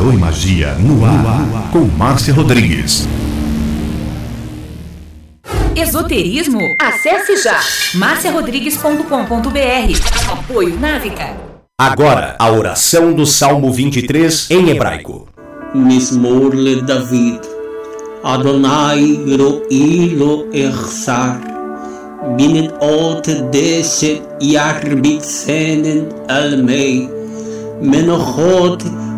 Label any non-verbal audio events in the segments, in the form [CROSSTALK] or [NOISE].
Tarô e Magia no ar, com Márcia Rodrigues. Esoterismo? Acesse já marciarodrigues.com.br. Apoio Návica. Agora, a oração do Salmo 23 em hebraico. Mismor le David. Adonai ro'i lo echsar. Binet ot deset yarbit senen almei. Menochot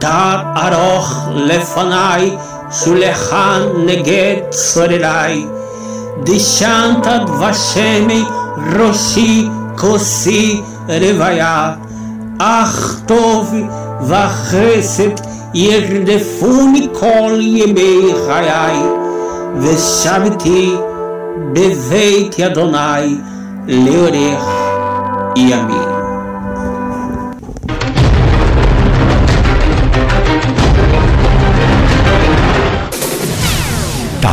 תר ארוך לפניי שולחן נגד צורריי. דשנת דבשני ראשי כוסי רוויה. אך טוב וחסד ירדפוני כל ימי חיי. ושבתי בבית ידוני לאורך ימים.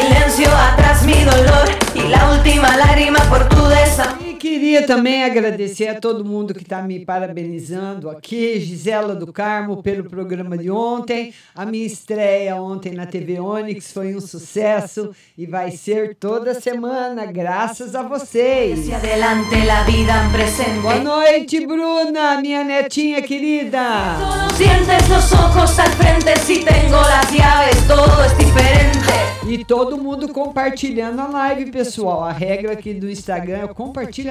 Silencio, atrás mi dolor y la última lágrima por tu desamor. Queria também agradecer a todo mundo que está me parabenizando aqui, Gisela do Carmo, pelo programa de ontem. A minha estreia ontem na TV Onix foi um sucesso e vai ser toda semana, graças a vocês. Boa noite, Bruna, minha netinha querida. E todo mundo compartilhando a live, pessoal. A regra aqui do Instagram é o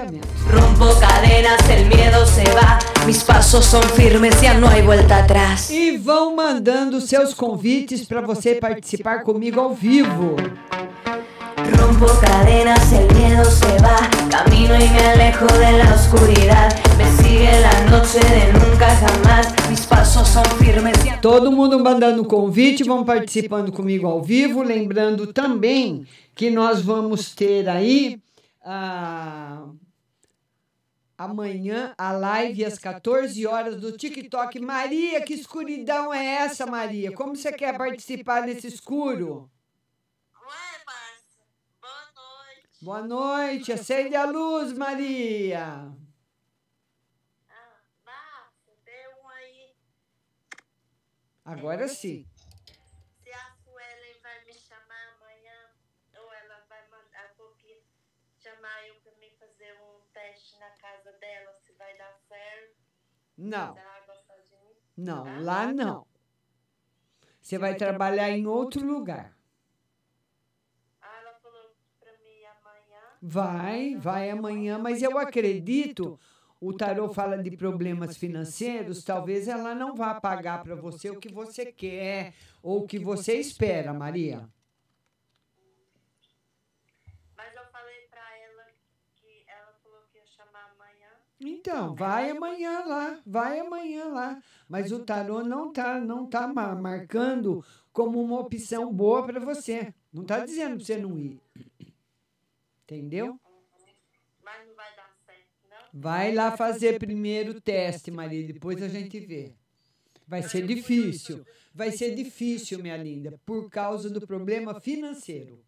compartilhamento. Rompo cadenas, el miedo se va, mis pasos son firmes, ya no hay vuelta atrás. E vão mandando seus convites para você participar comigo ao vivo. Rompo cadenas, el miedo se va, camino y me alejo de la oscuridad. Me sigue la noche de nunca jamás, mis pasos son firmes. Todo mundo mandando convite, vão participando comigo ao vivo. Lembrando também que nós vamos ter aí ah, amanhã a live às 14 horas do TikTok. Maria, que escuridão é essa, Maria? Como você quer participar desse escuro? Ué, Márcia, boa noite. Boa noite, acende a luz, Maria. Ah, Márcia, dê um aí. Agora sim. Se a Suelen vai me chamar amanhã, ou ela vai mandar a Copia chamar eu pra mim fazer um teste na casa dela, se vai dar certo. Não, não, lá não. Você vai trabalhar em outro lugar. Ah, ela falou pra mim amanhã. Vai, vai amanhã, mas eu acredito. O tarô fala de problemas financeiros, talvez ela não vá pagar para você o que você quer ou o que você espera, Maria. Mas eu falei pra ela que ela falou que ia chamar amanhã. Então, vai amanhã lá, vai amanhã lá. Mas o tarô não tá, não tá ma- marcando como uma opção boa para você. Não tá dizendo para você não ir. Entendeu? Mas não vai dar certo, não? Vai lá fazer primeiro o teste, Maria, depois a gente vê. Vai ser difícil. Vai ser difícil, minha linda, por causa do problema financeiro.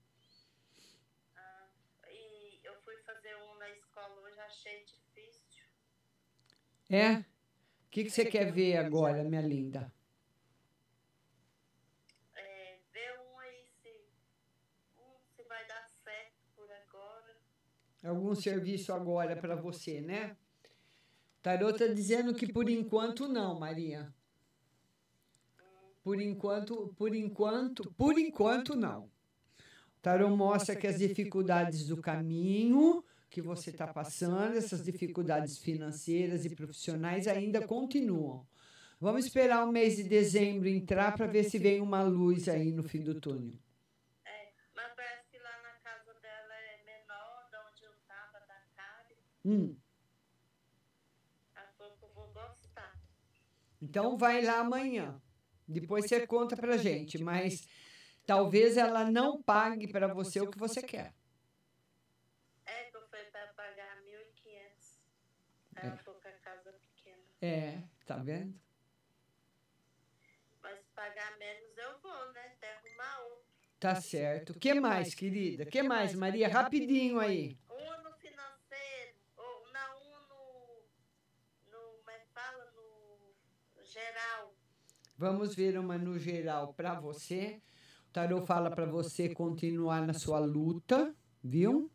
E eu fui fazer um na escola hoje, achei difícil. É? O que, que você quer ver agora, minha linda? É, vê um aí se, um, se vai dar certo por agora. Algum serviço agora para você, né? O tarô está dizendo que por enquanto não, Maria. Por enquanto, por enquanto, por enquanto não. O tarô mostra que as dificuldades do caminho que você está passando, essas dificuldades financeiras e profissionais ainda continuam. Vamos esperar o mês de dezembro entrar para ver se vem uma luz aí no fim do túnel. É, mas parece que lá na casa dela é menor da onde eu tava, da. Hum. Gostar. Então vai lá amanhã. Depois você conta pra gente, mas talvez ela não pague para você o que você quer. É que eu fui pra pagar 1.500. Falou que a casa é pequena. É, tá vendo? Mas se pagar menos eu vou, né? Até arrumar outro. Tá certo. O que mais, querida? O que mais, Maria? Rapidinho aí. Um no financeiro, ou não, um no. no como é que fala? No geral. Vamos ver uma no geral para você. O tarô fala para você continuar na sua luta, viu?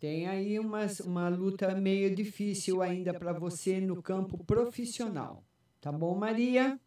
Tem aí umas, uma luta meio difícil ainda para você no campo profissional. Tá bom, Maria?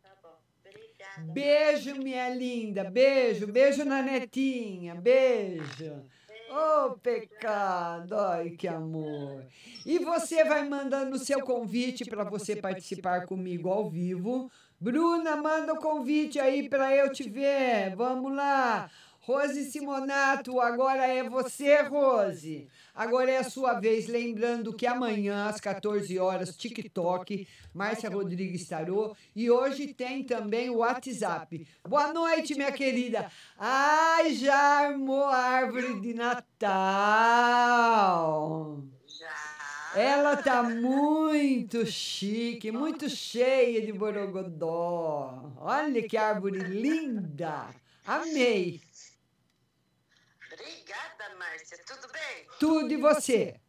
Tá bom. Obrigada. Beijo, minha linda. Beijo, beijo na netinha. Beijo. Oh, pecado. Ai, que amor. E você vai mandando o seu convite para você participar comigo ao vivo. Bruna, manda o convite aí para eu te ver. Vamos lá. Rose Simonato, agora é você, Rose. Agora é a sua vez, lembrando que amanhã, às 14 horas, TikTok, Márcia Rodrigues Tarô. E hoje tem também o WhatsApp. Boa noite, minha querida. Ai, já armou a árvore de Natal. Ela tá muito chique, muito cheia de borogodó. Olha que árvore linda. Amei. Obrigada, Márcia. Tudo bem? Tudo e você?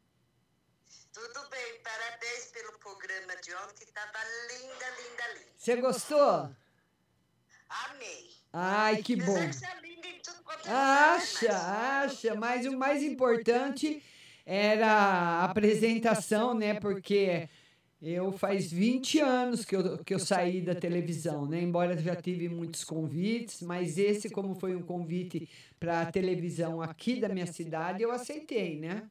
Tudo bem. Parabéns pelo programa de ontem. Tava linda, linda, linda. Você gostou? Amei. Ai, que bom. É né, Acha, acha, mas o mais importante era a apresentação, né? Porque eu faz 20 anos que eu, que eu saí da televisão, né? Embora já tive muitos convites, mas esse, como foi um convite para a televisão aqui da minha cidade, eu aceitei, né? Ah,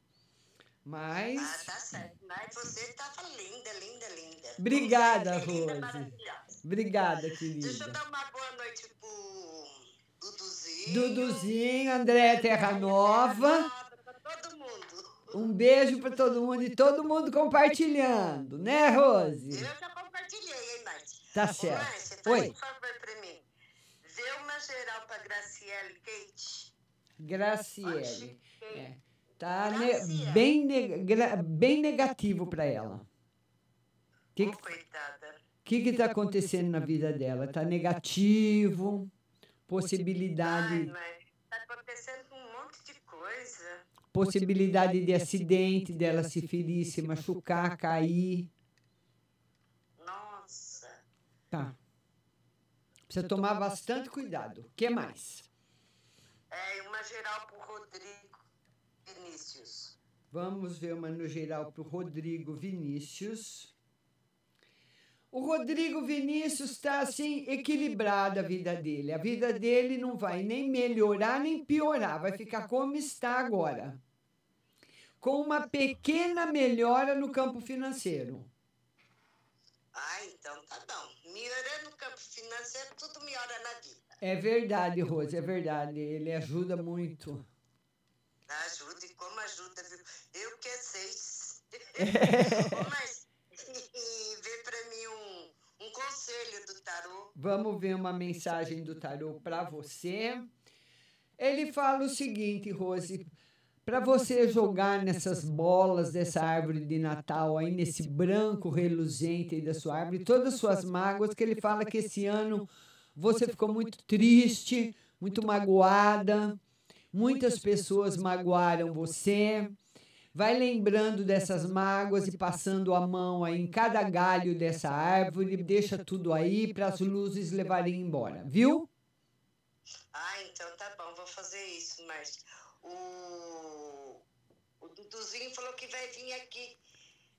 Mas. tá certo. Mas você tava linda, linda, linda. Obrigada, Rose. Obrigada, Deixa eu querida. dar uma boa noite pro Duduzinho. Duduzinho, André Terra Nova. Um beijo para todo mundo e todo mundo compartilhando, né, Rose? Eu já compartilhei, hein, Márcia? Tá certo. Márcia, faz Oi. um favor pra mim. Vê uma geral pra Graciele Kate. Graciele. É. Tá ne- Graciele. bem, ne- gra- bem negativo para ela. O que que, coitada. que que tá acontecendo na vida dela? Tá negativo, Ai, possibilidade, mas tá acontecendo um monte de coisa. Possibilidade de acidente, dela se ferir, se machucar, cair. Nossa. Tá. Precisa tomar bastante cuidado. O que mais? É, uma geral pro Rodrigo Vinícius. Vamos ver uma no geral para o Rodrigo Vinícius. O Rodrigo Vinícius está assim equilibrada a vida dele. A vida dele não vai nem melhorar nem piorar, vai ficar como está agora. Com uma pequena melhora no campo financeiro. Ah, então tá bom. Melhorando o campo financeiro, tudo melhora na vida. É verdade, Rose, é verdade. Ele ajuda muito. Ajuda e como ajuda, viu? Eu que sei. [LAUGHS] Ô, Mas vê pra mim um, um conselho do tarô. Vamos ver uma mensagem do tarô para você. Ele fala o seguinte, Rose, para você jogar nessas bolas dessa árvore de Natal aí nesse branco reluzente aí da sua árvore, todas as suas mágoas, que ele fala que esse ano você ficou muito triste, muito magoada, muitas pessoas magoaram você. Vai lembrando dessas mágoas e passando a mão aí em cada galho dessa árvore, deixa tudo aí para as luzes levarem embora, viu? Ah, então tá bom, vou fazer isso, mas o, o Duduzinho falou que vai vir aqui.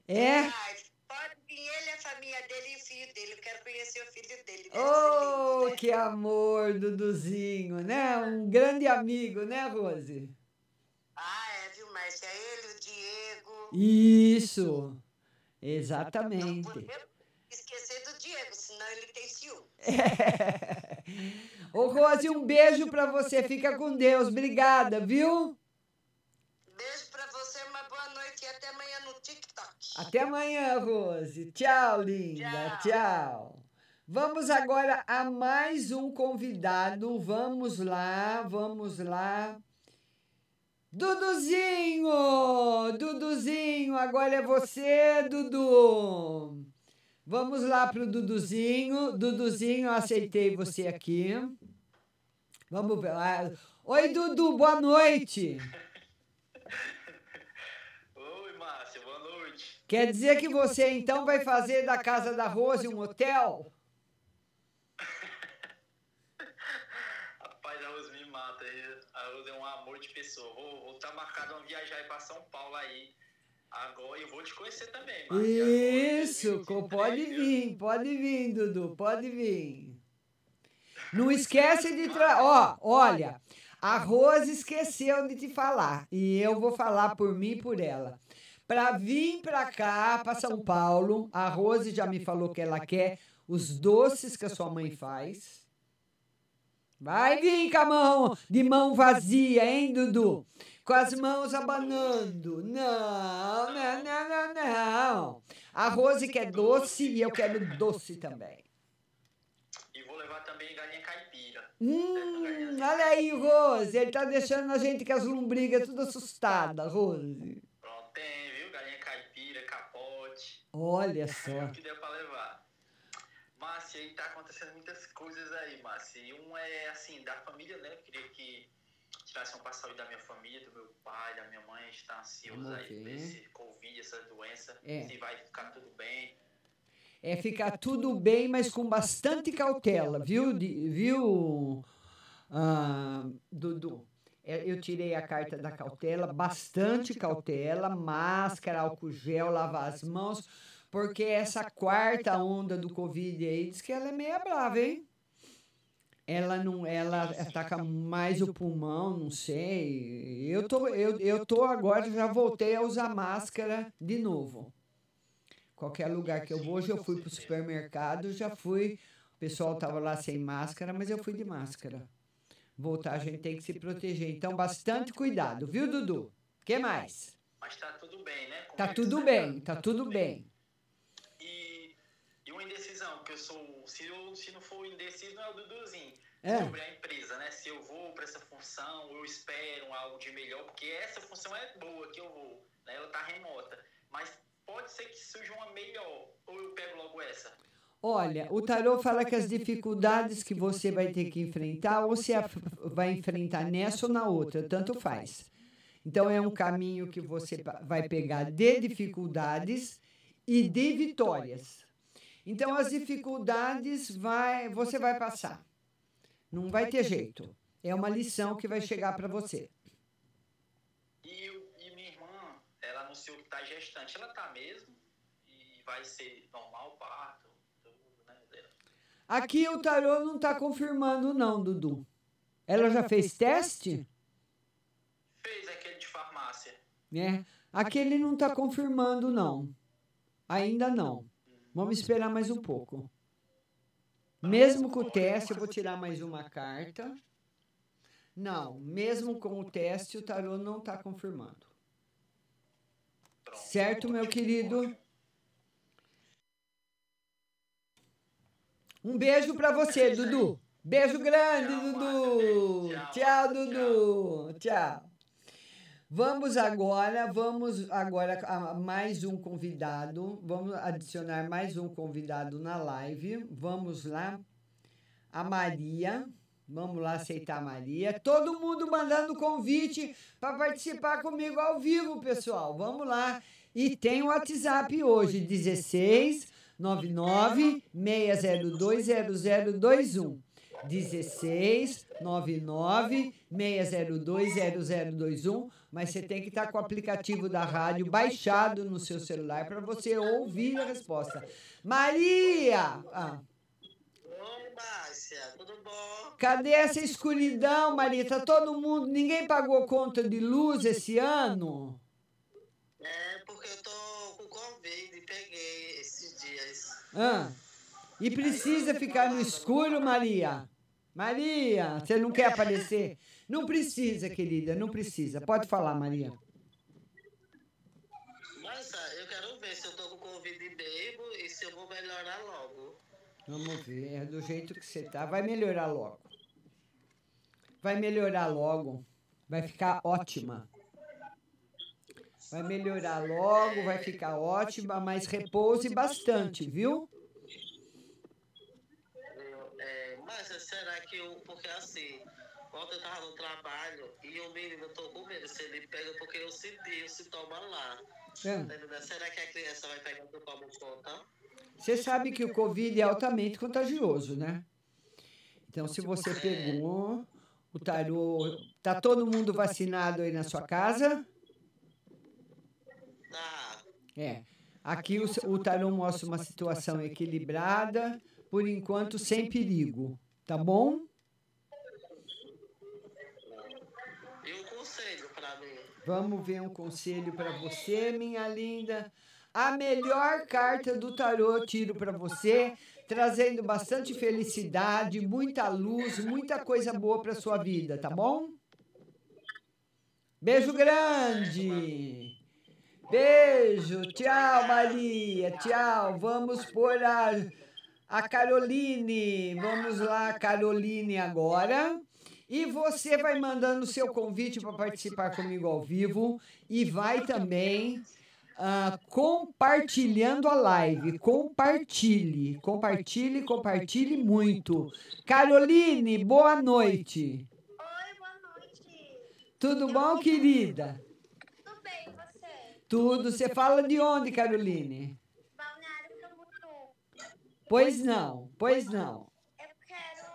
É? Ai, pode vir ele, a família dele e o filho dele. Eu quero conhecer o filho dele. Oh, lindo, né? que amor, Duduzinho, né? Um grande amigo, né, Rose? Ah, é, viu, Márcia? Ele, o Diego. Isso, Não exatamente. podemos esquecer do Diego, senão ele tem ciúme. [LAUGHS] [LAUGHS] Ô, Rose, um beijo para você. Fica com Deus. Obrigada, viu? Beijo pra você, uma boa noite e até amanhã no TikTok. Até amanhã, Rose. Tchau, linda. Tchau. Vamos agora a mais um convidado. Vamos lá, vamos lá. Duduzinho! Duduzinho, agora é você, Dudu. Vamos lá pro Duduzinho. Duduzinho, eu aceitei você aqui. Vamos ver. Ah, Oi, Dudu, boa noite. [LAUGHS] Oi, Márcia, boa noite. Quer dizer que você então vai fazer da casa da Rose um hotel? Rapaz, a Rose me mata. aí. A Rose é um amor de pessoa. Vou, vou tá marcado uma viagem aí pra São Paulo aí. Agora eu vou te conhecer também, Márcia. Isso, pode vir, pode vir, Dudu, pode vir. Não esquece de tra... Ó, olha, a Rose esqueceu de te falar e eu vou falar por mim e por ela. Para vir para cá, para São Paulo, a Rose já me falou que ela quer os doces que a sua mãe faz. Vai vir com a mão de mão vazia, hein, Dudu? Com as mãos abanando. Não, não, não, não, não. A Rose quer doce e eu quero doce também. Também galinha caipira. Hum, olha aí, Rose. Ele tá deixando a gente com as lombrigas tudo assustada, Rose. Pronto, tem, viu? Galinha caipira, capote. Olha É só. o que deu pra levar. Márcia, aí tá acontecendo muitas coisas aí, Márcia. E um é, assim, da família, né? Eu queria que tirasse um passo da minha família, do meu pai, da minha mãe. A gente tá ansioso aí ver. esse Covid, essa doença. É. Se vai ficar tudo bem. É ficar tudo bem, mas com bastante cautela, viu, Di- viu, ah, Dudu? É, Eu tirei a carta da cautela, bastante cautela, máscara, álcool gel, lavar as mãos, porque essa quarta onda do Covid aí diz que ela é meia brava, hein? Ela não, ela ataca mais o pulmão, não sei. Eu tô, eu, eu tô agora, já voltei a usar máscara de novo. Qualquer lugar que eu vou, hoje eu fui para o supermercado, já fui. O pessoal estava lá sem máscara, mas eu fui de máscara. Voltar, a gente tem que se proteger. Então, bastante cuidado, viu, Dudu? O que mais? Mas tá tudo bem, né? Tá Comigo tudo sempre bem, tá tudo bem. E, e uma indecisão, porque eu sou. Se, eu, se não for indeciso, não é o Duduzinho. É. Sobre a empresa, né? Se eu vou para essa função, eu espero algo de melhor, porque essa função é boa que eu vou, né? Ela tá remota. Mas pode ser que surja uma melhor, ou eu pego logo essa. Olha, o tarô fala que as dificuldades que você vai ter que enfrentar, ou você af- vai enfrentar nessa ou na outra, tanto faz. Então, é um caminho que você vai pegar de dificuldades e de vitórias. Então, as dificuldades vai, você vai passar. Não vai ter jeito. É uma lição que vai chegar para você. E, eu- e minha irmã, ela anunciou que tá gestante. Ela tá mesmo? E vai ser normal o parto? Tudo, né? Aqui o tarô não está confirmando, não, Dudu. Ela já fez teste? Fez aquele de farmácia. né? Aquele não está confirmando, não. Ainda não. Vamos esperar mais um pouco. Mesmo com o teste, eu vou tirar mais uma carta. Não, mesmo com o teste, o tarô não está confirmando. Certo, meu querido? Um beijo para você, Dudu. Beijo grande, Dudu. Tchau, Dudu. Tchau. Vamos agora, vamos agora a mais um convidado. Vamos adicionar mais um convidado na live. Vamos lá. A Maria. Vamos lá aceitar a Maria. Todo mundo mandando convite para participar comigo ao vivo, pessoal. Vamos lá. E tem o WhatsApp hoje, 16 99 602 0021. 16 99 602 0021. Mas você tem que estar com o aplicativo da rádio baixado no seu celular para você ouvir a resposta. Maria! Ah, Márcia, tudo bom? cadê essa escuridão, Maria? Tá todo mundo. Ninguém pagou conta de luz esse ano? É porque eu tô com Covid e peguei esses dias. Ah, e precisa ficar no escuro, Maria? Maria, você não quer aparecer? Não precisa, querida, não precisa. Pode falar, Maria. Ah, eu quero ver se eu tô com Covid mesmo e se eu vou melhorar logo. Vamos ver, é do jeito que você tá. Vai melhorar logo. Vai melhorar logo. Vai ficar ótima. Vai melhorar logo, vai ficar ótima, mas repouse bastante, viu? É, Márcia, será que eu. Porque assim, ontem eu tava no trabalho e o menino, eu tô com medo se ele pega porque eu senti o sintoma lá. É. Tá? Será que a criança vai pegar por como conta? Você sabe que o Covid é altamente contagioso, né? Então, se você pegou o tarô, tá todo mundo vacinado aí na sua casa? Tá. É. Aqui o, o tarô mostra uma situação equilibrada, por enquanto sem perigo, tá bom? E um conselho pra mim. Vamos ver um conselho para você, minha linda. A melhor carta do tarô tiro para você, trazendo bastante felicidade, muita luz, muita coisa boa para sua vida, tá bom? Beijo grande. Beijo. Tchau, Maria. Tchau. Vamos por a, a Caroline. Vamos lá, Caroline, agora. E você vai mandando seu convite para participar comigo ao vivo e vai também ah, compartilhando a live. Compartilhe, compartilhe, compartilhe muito. Caroline, boa noite. Oi, boa noite. Tudo bom, querida? Tudo bem, você? Tudo. Você fala de onde, Caroline? Balneário Camboriú. Pois não, pois não. Eu quero...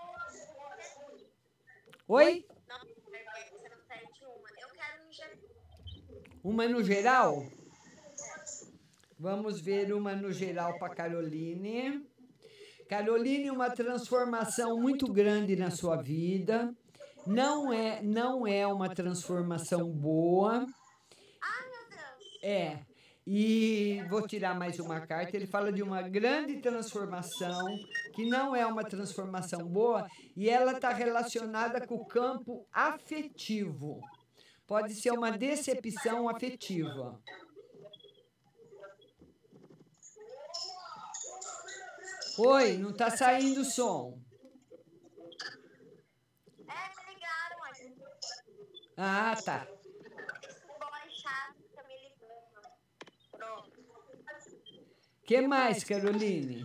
Oi? Não, você não pede uma. Eu quero um ge- Uma no geral? Vamos ver uma no geral para Caroline. Caroline, uma transformação muito grande na sua vida. Não é, não é uma transformação boa. Ai, meu Deus. É. E vou tirar mais uma carta. Ele fala de uma grande transformação, que não é uma transformação boa, e ela está relacionada com o campo afetivo. Pode ser uma decepção afetiva. Oi, não está saindo o som. É, me ligaram, olha. Ah, tá. Ligando. Pronto. que mais, Caroline?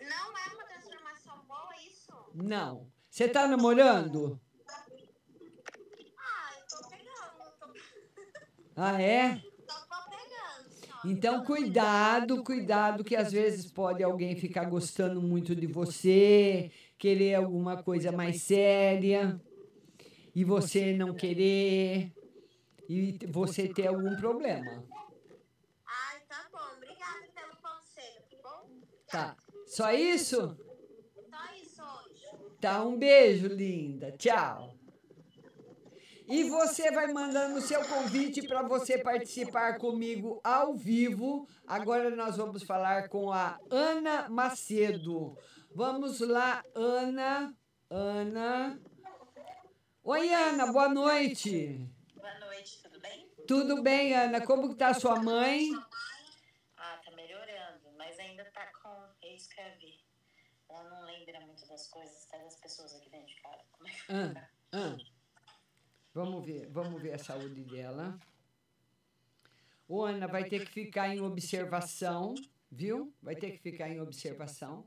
Não é uma transformação boa isso? Não. Você está namorando? Ah, eu tô pegando. Tô, Ah, é? tô, tô pegando. senhora. Então, cuidado, cuidado, que às vezes pode alguém ficar gostando muito de você, querer alguma coisa mais séria, e você não querer, e você ter algum problema. Ai, tá bom. Obrigada pelo conselho, tá bom? Tá. Só isso? Só isso hoje. Tá, um beijo, linda. Tchau. E você vai mandando o seu convite para você participar comigo ao vivo. Agora nós vamos falar com a Ana Macedo. Vamos lá, Ana. Ana. Oi, Ana, boa noite. Boa noite, tudo bem? Tudo bem, Ana? Como que tá a sua mãe? Ah, tá melhorando, mas ainda tá com. É isso que eu vi. Ela não lembra muito das coisas, até das pessoas aqui dentro de casa. Como é que Ah, ah. Vamos ver, vamos ver a saúde dela. Ô, Ana, vai ter que ficar em observação, viu? Vai ter que ficar em observação.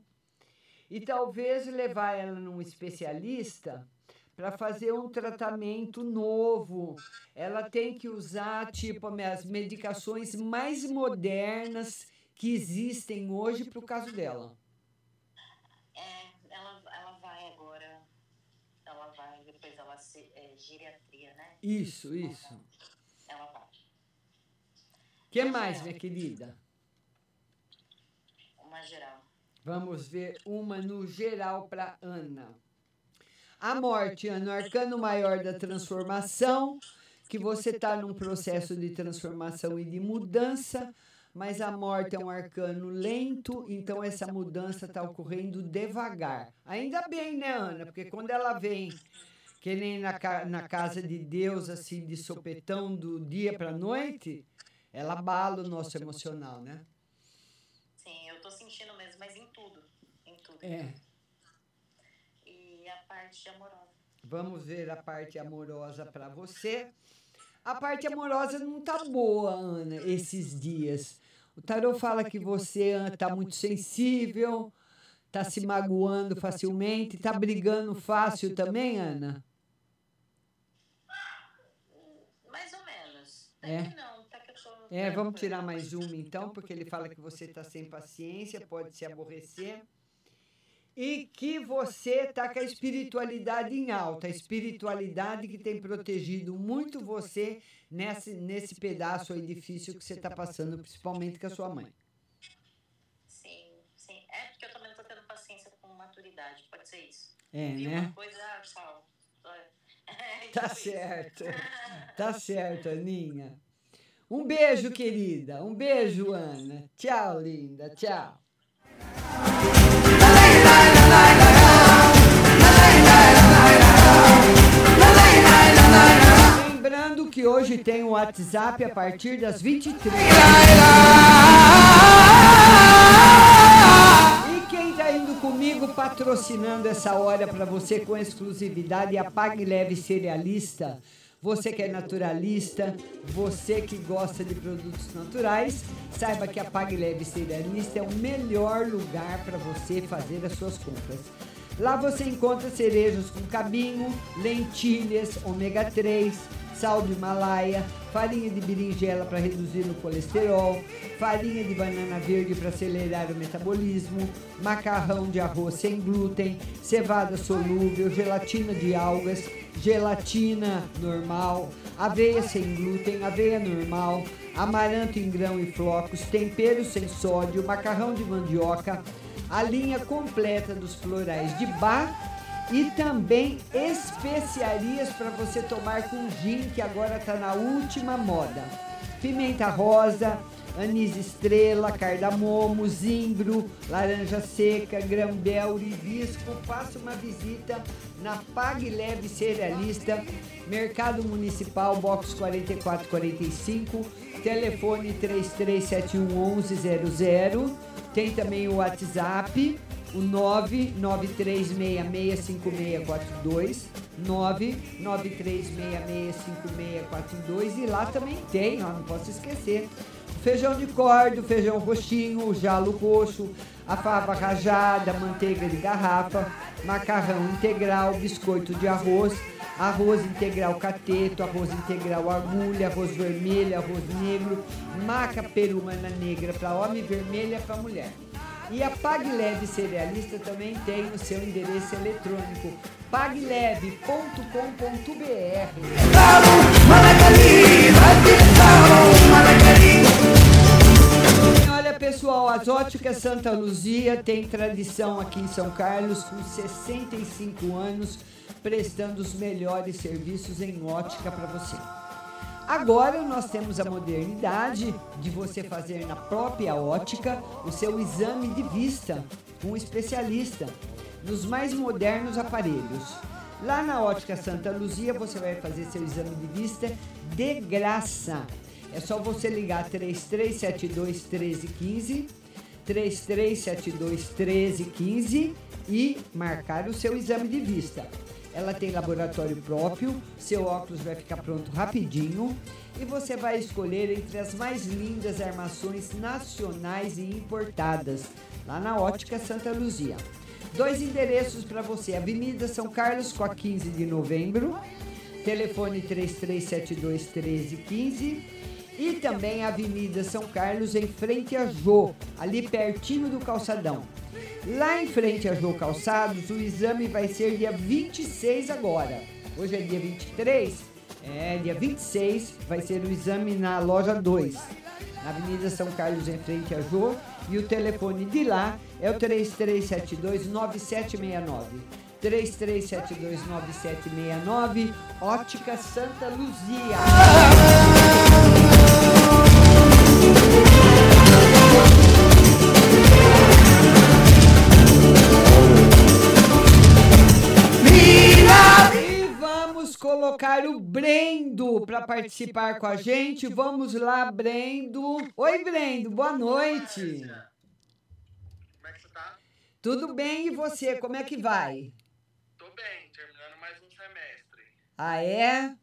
E talvez levar ela num especialista para fazer um tratamento novo. Ela tem que usar, tipo, as medicações mais modernas que existem hoje para o caso dela. É, ela, ela vai agora. Ela vai, depois ela se. É, né? Isso, isso. Ela vai. O que mais, minha querida? Uma geral. Vamos ver uma no geral para Ana. A morte, Ana, o arcano maior da transformação, que você está num processo de transformação e de mudança, mas a morte é um arcano lento, então essa mudança está ocorrendo devagar. Ainda bem, né, Ana? Porque quando ela vem, que nem na, na casa de Deus, assim, de sopetão do dia para a noite, ela abala o nosso emocional, né? Sim, eu tô sentindo mesmo, mas em tudo. Em tudo. É. E a parte amorosa. Vamos ver a parte amorosa para você. A parte amorosa não tá boa, Ana, esses dias. O tarô fala que você está muito sensível, está se magoando facilmente, está brigando fácil também, Ana? Mais ou menos. Tá É. que não, tá que eu tô. É, vamos tirar mais uma então, porque ele fala que você está sem paciência, pode se aborrecer. E que você está com a espiritualidade em alta, a espiritualidade que tem protegido muito você nesse, nesse pedaço aí difícil que você está passando, principalmente com a sua mãe. Sim, sim. É porque eu também não tô tendo paciência com maturidade, pode ser isso. É, Vi né? uma coisa, ah. É, [LAUGHS] Tá tipo isso. certo. [LAUGHS] Tá certo, Aninha. Um beijo, querida. Um beijo, Ana. Tchau, linda. Tchau. Lembrando que hoje tem o WhatsApp a partir das 23. Está indo comigo patrocinando essa hora para você com exclusividade a Leve Cerealista. Você que é naturalista, você que gosta de produtos naturais, saiba que a Pague Leve Cerealista é o melhor lugar para você fazer as suas compras. Lá você encontra cerejos com cabinho, lentilhas, ômega 3, sal de Himalaia, farinha de berinjela para reduzir o colesterol, farinha de banana verde para acelerar o metabolismo, macarrão de arroz sem glúten, cevada solúvel, gelatina de algas, gelatina normal, aveia sem glúten, aveia normal, amaranto em grão e flocos, tempero sem sódio, macarrão de mandioca, a linha completa dos florais de bar e também especiarias para você tomar com gin, que agora está na última moda. Pimenta rosa, anis estrela, cardamomo, zimbro, laranja seca, grambel, hibisco. Faça uma visita na Pague Leve Cerealista, Mercado Municipal, box 4445, telefone 33711100. Tem também o WhatsApp, o 993665642, 993665642 e lá também tem, ó, não posso esquecer, feijão de corda, feijão roxinho, jalo roxo, a fava rajada, manteiga de garrafa, macarrão integral, biscoito de arroz, arroz integral cateto, arroz integral agulha, arroz vermelho, arroz negro, maca perumana negra para homem vermelha para mulher. E a PagLeve Cerealista também tem o seu endereço eletrônico pagleve.com.br. Olha pessoal, as óticas Santa Luzia tem tradição aqui em São Carlos com 65 anos prestando os melhores serviços em ótica para você. Agora nós temos a modernidade de você fazer na própria ótica o seu exame de vista com um especialista nos mais modernos aparelhos. Lá na Ótica Santa Luzia você vai fazer seu exame de vista de graça. É só você ligar 3372 1315, 3372 1315 e marcar o seu exame de vista. Ela tem laboratório próprio, seu óculos vai ficar pronto rapidinho e você vai escolher entre as mais lindas armações nacionais e importadas, lá na Ótica Santa Luzia. Dois endereços para você: Avenida São Carlos com a 15 de novembro, telefone 3372 1315 e também a Avenida São Carlos em frente a Jô, ali pertinho do calçadão. Lá em frente a Jô Calçados, o exame vai ser dia 26 agora. Hoje é dia 23, é dia 26 vai ser o exame na loja 2, na Avenida São Carlos em frente a Jô, e o telefone de lá é o 3372 9769. 3372 9769, Ótica Santa Luzia. E vamos colocar o Brendo para participar com a gente. Vamos lá, Brendo. Oi, Brendo, boa noite. Como é que você tá? Tudo bem e você, como é que vai? Tô bem, terminando mais um semestre. Ah, é?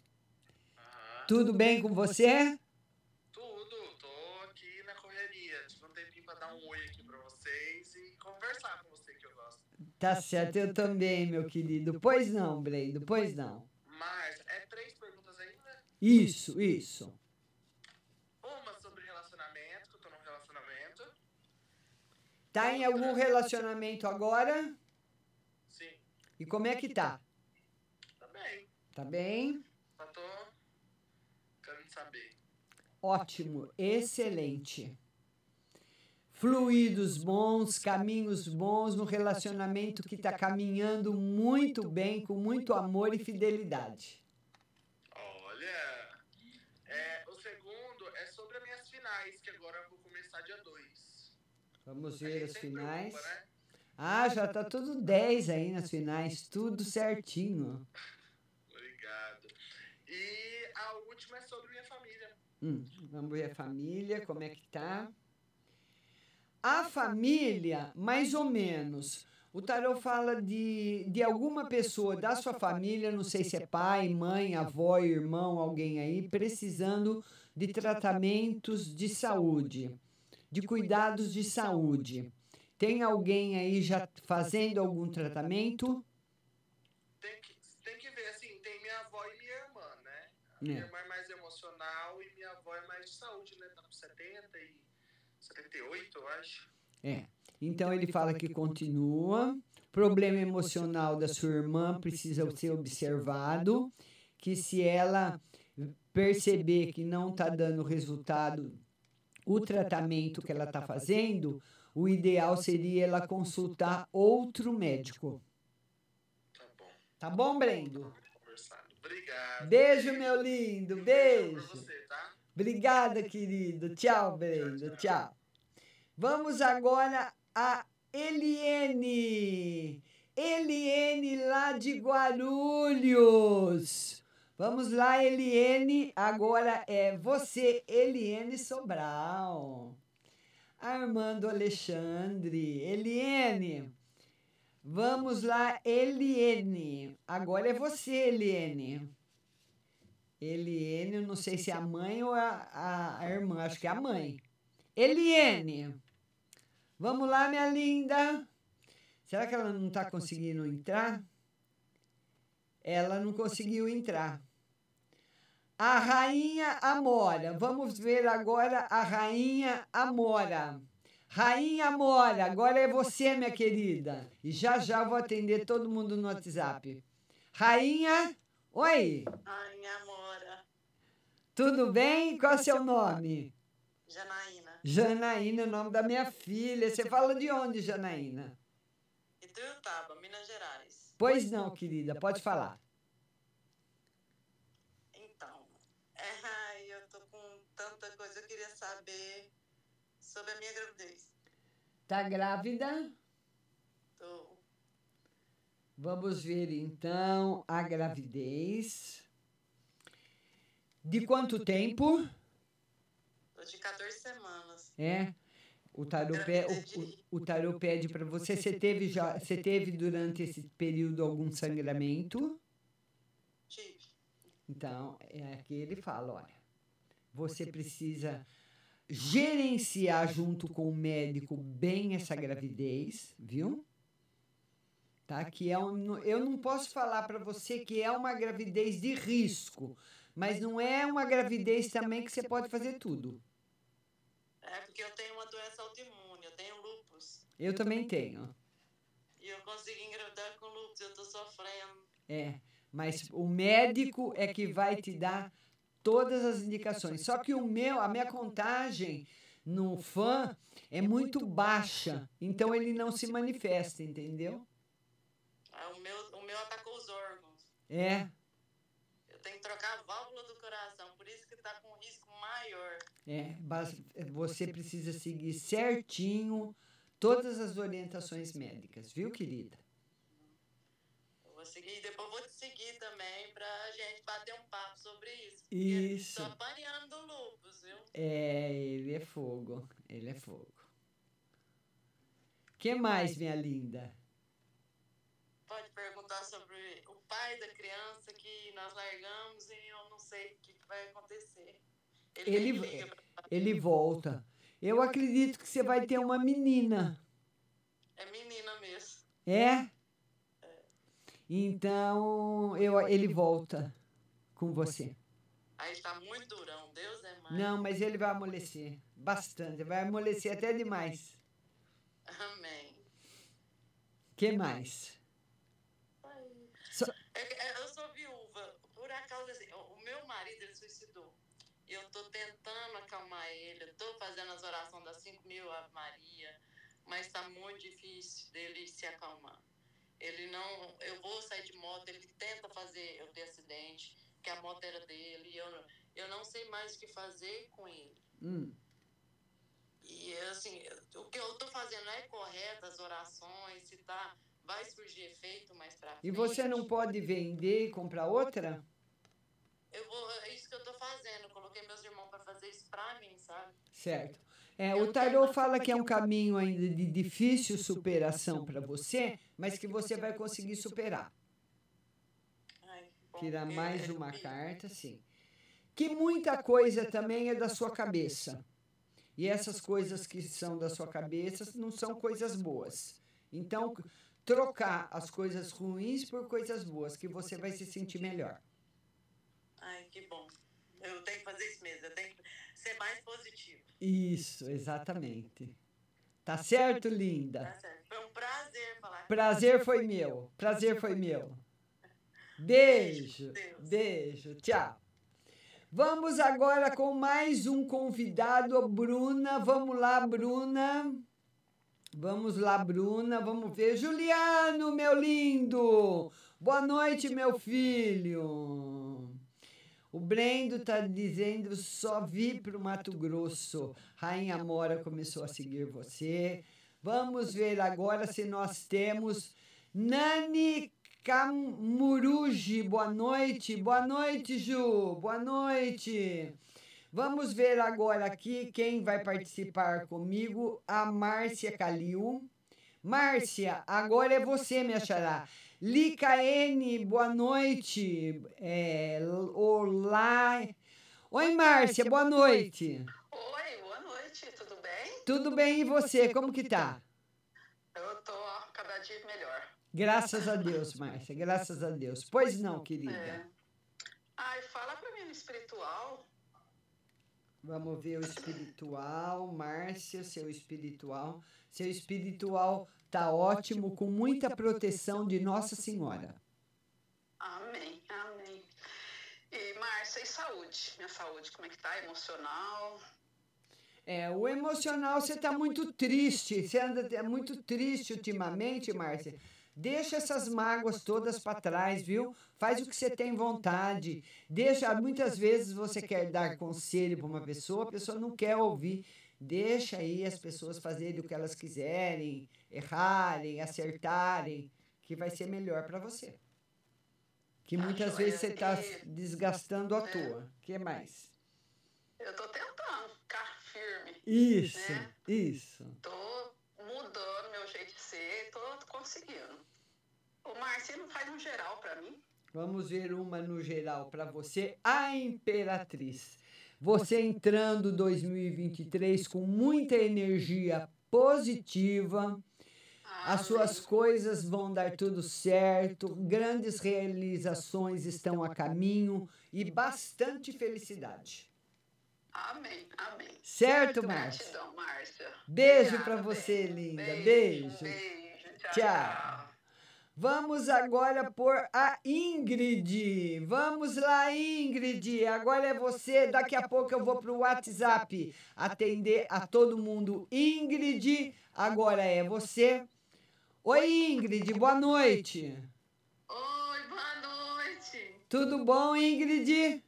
Tudo bem com você? Tá certo, eu também, meu querido. Pois não, Brendo, pois não. Mas é três perguntas ainda? Isso, isso. Uma sobre relacionamento, que eu tô num relacionamento. Tá em algum relacionamento agora? Sim. E como é que tá? Tá bem. Tá bem? Só tô querendo saber. Ótimo, excelente. Fluidos bons, caminhos bons no relacionamento que está caminhando muito bem, com muito amor e fidelidade. Olha, é, o segundo é sobre as minhas finais, que agora eu vou começar dia 2. Vamos ver as finais. né? Ah, já tá tudo 10 aí nas finais, tudo certinho. Obrigado. E a última é sobre minha família. Hum, vamos ver a família, como é que tá. A família, mais ou menos. O tarot fala de, de alguma pessoa da sua família, não sei se é pai, mãe, avó, irmão, alguém aí, precisando de tratamentos de saúde, de cuidados de saúde. Tem alguém aí já fazendo algum tratamento? Tem que, tem que ver, assim, tem minha avó e minha irmã, né? É. Minha irmã é mais emocional e minha avó é mais de saúde, né? Tá com 70 e 78, eu acho. É. Então ele fala que continua. Problema emocional da sua irmã precisa ser observado. Que se ela perceber que não está dando resultado o tratamento que ela está fazendo, o ideal seria ela consultar outro médico. Tá bom, Brendo? Obrigado. Beijo, meu lindo. Beijo. Tá? Obrigada, querido. Tchau, Brenda. Tchau. Vamos agora a Eliene. Eliene lá de Guarulhos. Vamos lá, Eliene. Agora é você, Eliene Sobral. Armando Alexandre. Eliene. Vamos lá, Eliene. Agora é você, Eliene. Eliene, eu não sei se é a mãe ou a, a, a irmã, acho que é a mãe. Eliene, vamos lá, minha linda. Será que ela não está conseguindo entrar? Ela não conseguiu entrar. A rainha Amora, vamos ver agora a rainha Amora. Rainha Amora, agora é você, minha querida. E já já vou atender todo mundo no WhatsApp. Rainha, oi. Rainha Amora. Tudo bem? Qual é o seu nome? Janaína. Janaína é o nome da minha filha. Você fala de onde, Janaína? Ituiutaba, Minas Gerais. Pois não, querida, pode falar. Então, é, [LAUGHS] ai, eu tô com tanta coisa, eu queria saber sobre a minha gravidez. Tá grávida? Tô. Vamos ver então a gravidez. De quanto tempo? De 14 semanas. É. O tarô, pe- o, o, o tarô pede para você. Você teve, já, você teve durante esse período algum sangramento? Tive. Então, é aqui ele fala: olha, você precisa gerenciar junto com o médico bem essa gravidez, viu? Tá? Que é um, eu não posso falar para você que é uma gravidez de risco, mas não é uma gravidez também que você pode fazer tudo. É porque eu tenho uma doença autoimune, eu tenho lupus. Eu também tenho. E eu consegui engravidar com lupus, eu tô sofrendo. É, mas o médico é que vai te dar todas as indicações. Só que o meu, a minha contagem no fã é muito baixa, então ele não se manifesta, entendeu? Ah, O meu, o meu atacou os órgãos. É, Eu tenho que trocar a válvula do coração, por isso que tá com maior. é, bas- você precisa seguir certinho todas as orientações médicas, viu, querida? Eu vou seguir, depois vou te seguir também pra gente bater um papo sobre isso. Isso. Tô apanhando do lupus, viu? É, ele é fogo, ele é fogo. que mais, minha linda? Pode perguntar sobre o pai da criança que nós largamos e eu não sei o que vai acontecer. Ele, ele volta. Eu acredito que você vai ter uma menina. É menina mesmo. É? Então, eu, ele volta com você. Aí tá muito durão, Deus é mais. Não, mas ele vai amolecer bastante. Vai amolecer até demais. Amém. que mais? É é, Eu sou viúva. Por acaso, assim, o o meu marido ele suicidou. E eu tô tentando acalmar ele. Eu tô fazendo as orações das 5 mil Ave Maria. Mas tá muito difícil dele se acalmar. Ele não. Eu vou sair de moto, ele tenta fazer eu ter acidente, que a moto era dele. E eu, eu não sei mais o que fazer com ele. Hum. E assim, o que eu tô fazendo é correto, as orações, se tá, vai surgir efeito mais pra E frente. você não pode vender e comprar outra? Eu vou, é isso que eu tô fazendo, eu coloquei meus irmãos pra fazer isso pra mim, sabe? Certo. É, o tarô fala que é um caminho ainda de difícil superação para você, mas que você vai conseguir superar. Tirar mais uma carta, sim. Que muita coisa também é da sua cabeça. E essas coisas que são da sua cabeça não são coisas boas. Então, trocar as coisas ruins por coisas boas, que você vai se sentir melhor. Que bom. Eu tenho que fazer isso mesmo, eu tenho que ser mais positivo. Isso, exatamente. Tá certo, linda? Tá certo. Foi um prazer falar. Prazer foi meu. Prazer foi meu. [LAUGHS] Beijo. Beijo. Tchau. Vamos agora com mais um convidado, Bruna. Vamos lá, Bruna. Vamos lá, Bruna. Vamos ver. Juliano, meu lindo. Boa noite, meu filho. O Brendo está dizendo só vi para o Mato Grosso. Rainha Mora começou a seguir você. Vamos ver agora se nós temos Nani Camuruji. Boa noite. Boa noite, Ju. Boa noite. Vamos ver agora aqui quem vai participar comigo. A Márcia Calil. Márcia, agora é você, minha xará. Licaene, boa noite. É, olá. Oi, Márcia, boa noite. Oi, boa noite, tudo bem? Tudo bem e você? Como que tá? Eu tô cada dia melhor. Graças a Deus, Márcia, graças a Deus. Pois não, querida. É. Ai, fala pra mim no espiritual. Vamos ver o espiritual, Márcia, seu espiritual. Seu espiritual tá ótimo, com muita proteção de Nossa Senhora. Amém, amém. E Márcia, e saúde? Minha saúde, como é que tá? Emocional? É, o emocional, você está muito triste, você anda é muito triste ultimamente, Márcia. Deixa essas mágoas todas para trás, viu? Faz o que você tem vontade. Deixa, muitas vezes você quer dar conselho para uma pessoa, a pessoa não quer ouvir. Deixa aí as pessoas fazerem o que elas quiserem, errarem, acertarem, que vai ser melhor para você. Que muitas vezes você está desgastando à toa. O que mais? Eu tô tentando ficar firme. Isso, né? isso. Tô mudando meu jeito de ser, tô conseguindo. O Marcinho faz um geral pra mim. Vamos ver uma no geral para você, a Imperatriz. Você entrando 2023 com muita energia positiva, as suas coisas vão dar tudo certo, grandes realizações estão a caminho e bastante felicidade. Amém, amém. Certo, Márcia? Gratidão, Márcia. Beijo para você, linda. Beijo. Beijo. beijo, tchau. Tchau. Vamos agora por a Ingrid. Vamos lá, Ingrid. Agora é você. Daqui a pouco eu vou para o WhatsApp atender a todo mundo. Ingrid, agora é você. Oi, Ingrid. Boa noite. Oi, boa noite. Tudo bom, Ingrid?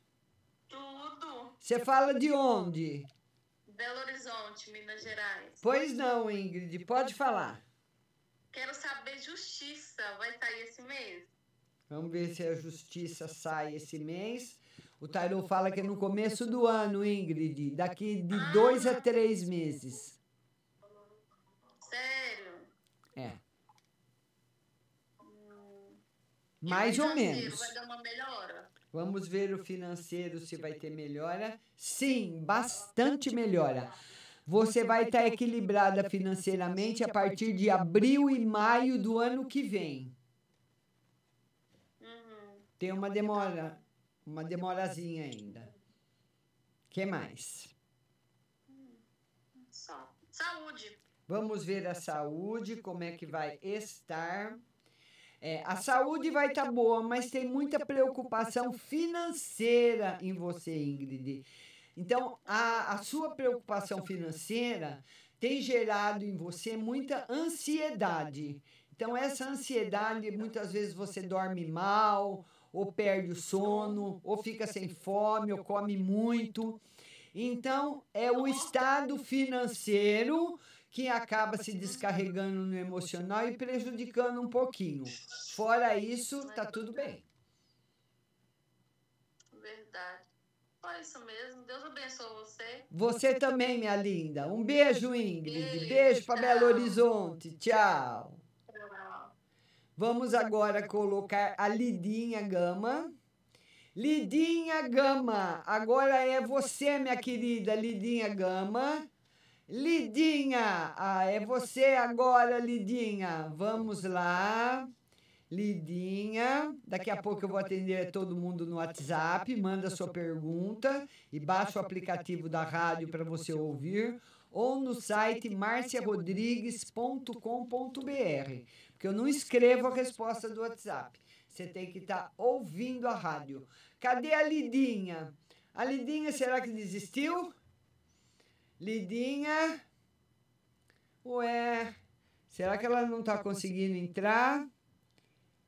Tudo. Você fala de onde? Belo Horizonte, Minas Gerais. Pois não, Ingrid. Pode falar. Quero saber justiça. Vai sair esse mês? Vamos ver se a justiça sai esse mês. O Tarô fala que é no começo do ano, Ingrid. Daqui de dois a três meses. Sério? É. Mais ou menos. Vai dar uma melhora? Vamos ver o financeiro se vai ter melhora. Sim, bastante melhora. Você vai estar equilibrada financeiramente a partir de abril e maio do ano que vem. Tem uma demora, uma demorazinha ainda. que mais? Só. Saúde. Vamos ver a saúde, como é que vai estar. É, a saúde vai estar boa, mas tem muita preocupação financeira em você, Ingrid. Então, a, a sua preocupação financeira tem gerado em você muita ansiedade. Então, essa ansiedade, muitas vezes você dorme mal, ou perde o sono, ou fica sem fome, ou come muito. Então, é o estado financeiro que acaba se descarregando no emocional e prejudicando um pouquinho. Fora isso, tá tudo bem. Verdade. Só isso mesmo. Deus abençoe você. Você também, minha linda. Um beijo, Ingrid. Beijo para Belo Horizonte. Tchau. Vamos agora colocar a Lidinha Gama. Lidinha Gama, agora é você, minha querida Lidinha Gama. Lidinha, ah, é você agora, Lidinha. Vamos lá. Lidinha, daqui a pouco eu vou atender todo mundo no WhatsApp. Manda sua pergunta e baixa o aplicativo da rádio para você ouvir ou no site marciarodrigues.com.br, porque eu não escrevo a resposta do WhatsApp. Você tem que estar tá ouvindo a rádio. Cadê a Lidinha? A Lidinha, será que desistiu? Lidinha? Ué, será que ela não está conseguindo entrar?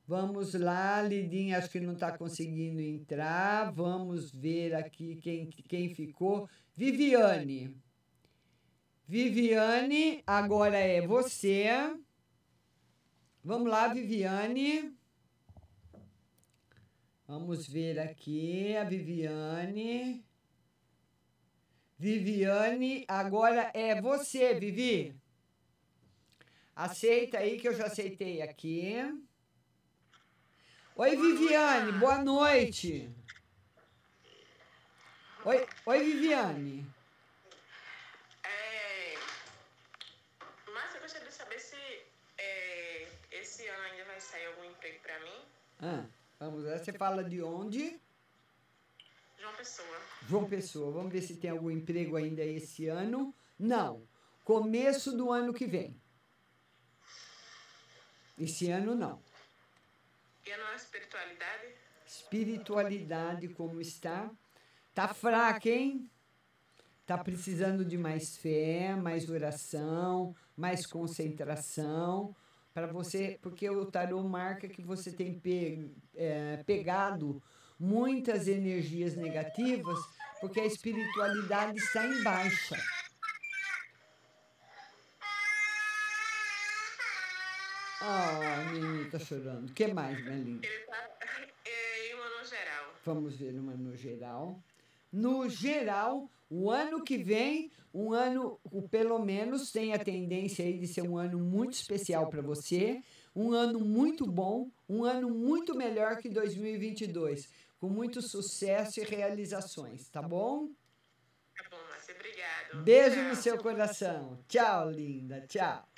Vamos lá, Lidinha, acho que não está conseguindo entrar. Vamos ver aqui quem, quem ficou. Viviane. Viviane, agora é você. Vamos lá, Viviane. Vamos ver aqui a Viviane. Viviane, agora é você, Vivi. Aceita aí que eu já aceitei aqui. Oi, Viviane, boa noite. Oi, oi Viviane. É, mas eu gostaria de saber se é, esse ano ainda vai sair algum emprego para mim. Ah, vamos lá, você fala de onde? João Pessoa. João Pessoa, vamos ver se tem algum emprego ainda esse ano. Não, começo do ano que vem. Esse ano não. E a nossa espiritualidade? Espiritualidade como está? Tá fraca, hein? Tá precisando de mais fé, mais oração, mais concentração para você, porque o tarô marca que você tem pe, é, pegado muitas energias negativas, porque a espiritualidade está em baixa. Ah, oh, menino tá chorando. O que mais, minha linda? Ele tá [LAUGHS] é, uma no geral. Vamos ver uma no geral. No geral, o ano que vem, um ano, pelo menos, tem a tendência aí de ser um ano muito especial para você, um ano muito bom, um ano muito melhor que 2022, com muito sucesso e realizações, tá bom? Tá bom, Márcia, obrigado. Beijo no seu coração. Tchau, linda. Tchau.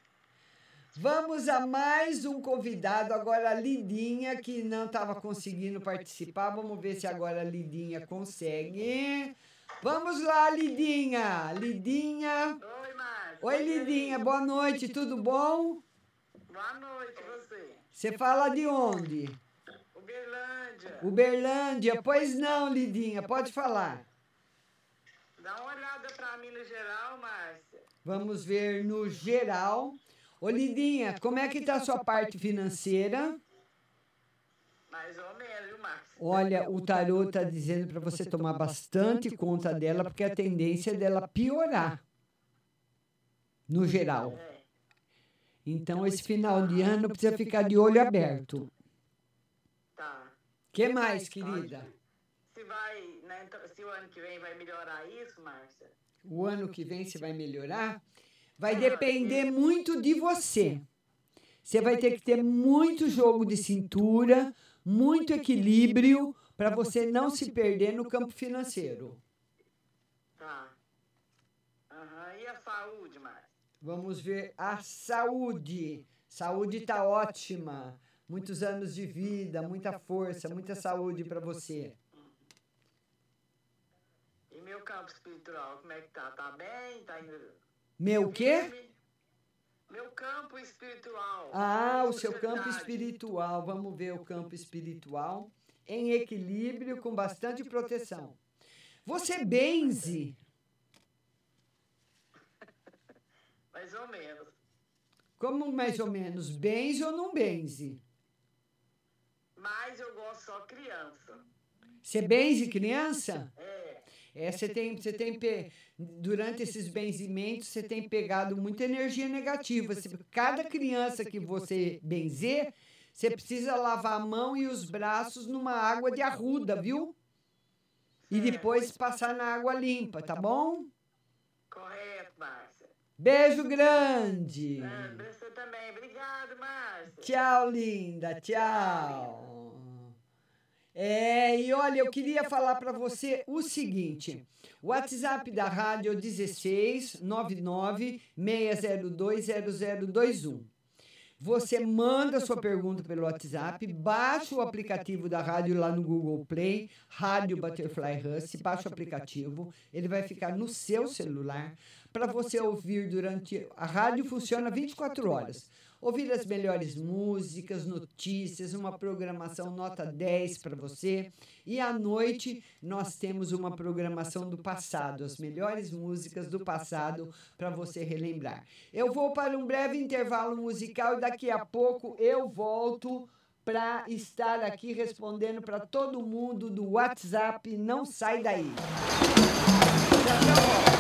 Vamos a mais um convidado, agora a Lidinha, que não estava conseguindo participar. Vamos ver se agora a Lidinha consegue. Vamos lá, Lidinha. Lidinha. Oi, Márcia. Oi, Lidinha. Boa noite, tudo bom? Boa noite, você. Você fala de onde? Uberlândia. Uberlândia. Pois não, Lidinha, pode falar. Dá uma olhada para mim no geral, Márcia. Vamos ver no geral. Ô, Lidinha, como é que está a sua parte financeira? Mais ou menos, viu, Márcio? Olha, o tarô está dizendo para você tomar bastante conta dela, porque a tendência é dela piorar. No geral. Então, esse final de ano precisa ficar de olho aberto. Tá. que mais, querida? Se, vai, né, se o ano que vem vai melhorar isso, Márcia? O ano que vem você vai melhorar? Vai depender muito de você. Você vai ter que ter muito jogo de cintura, muito equilíbrio para você não se perder no campo financeiro. Tá. Uhum. E a saúde, Márcia? Vamos ver a saúde. Saúde está ótima. Muitos anos de vida, muita força, muita saúde para você. E meu campo espiritual, como é que tá? Tá bem? Tá indo meu quê? Meu campo espiritual. Ah, o seu campo espiritual. Vamos ver o campo espiritual em equilíbrio com bastante proteção. Você benze? [LAUGHS] Mais ou menos. Como mais ou menos? Benze ou não benze? Mas eu gosto só criança. Você benze criança? É, você tem, você tem durante esses benzimentos, você tem pegado muita energia negativa. Cada criança que você benzer, você precisa lavar a mão e os braços numa água de arruda, viu? E depois passar na água limpa, tá bom? Correto, Márcia. Beijo grande. Ah, você também. Obrigado, Márcia. Tchau, linda. Tchau. É, e olha, eu queria falar para você o seguinte: o WhatsApp da rádio é o 16 99 602 0021. Você manda sua pergunta pelo WhatsApp, baixa o aplicativo da rádio lá no Google Play, Rádio Butterfly Husky, baixa o aplicativo, ele vai ficar no seu celular para você ouvir durante. A rádio funciona 24 horas. Ouvir as melhores músicas, notícias, uma programação nota 10 para você. E à noite nós temos uma programação do passado, as melhores músicas do passado para você relembrar. Eu vou para um breve intervalo musical e daqui a pouco eu volto para estar aqui respondendo para todo mundo do WhatsApp. Não sai daí. There's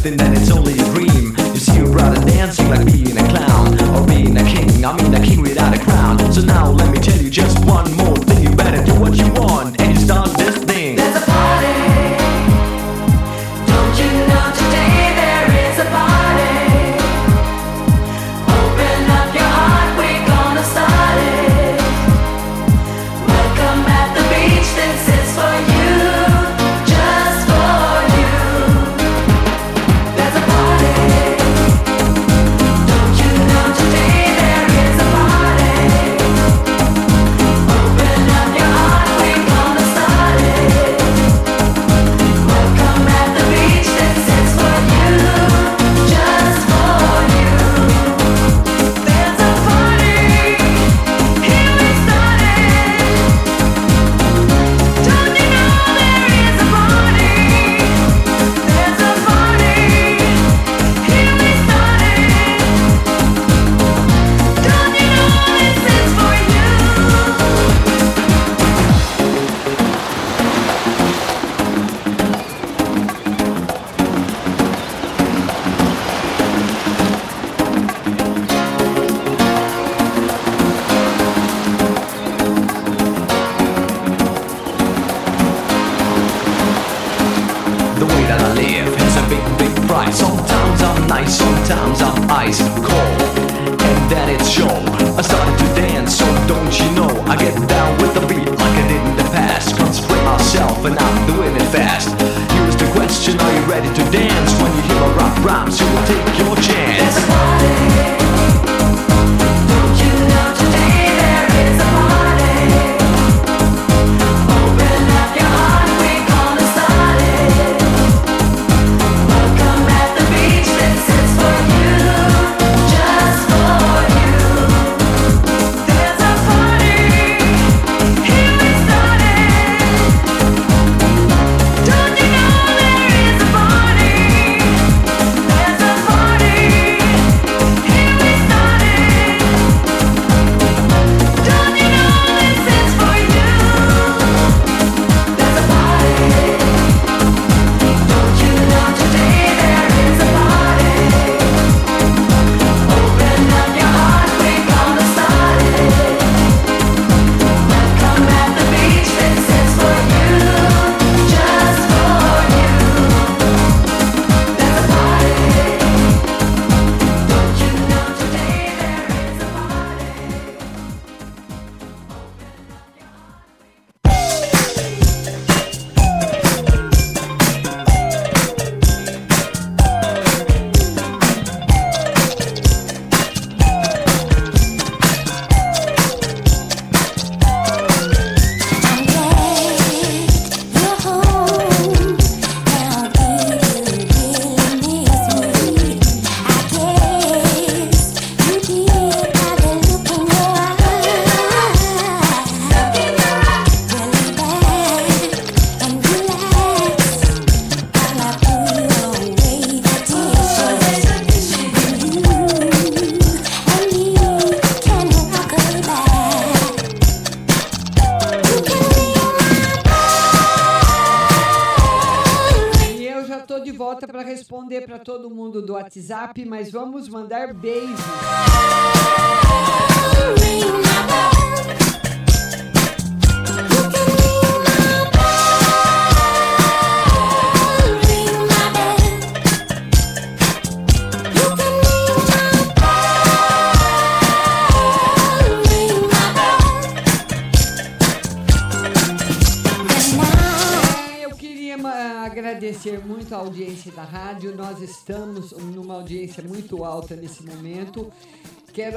something that is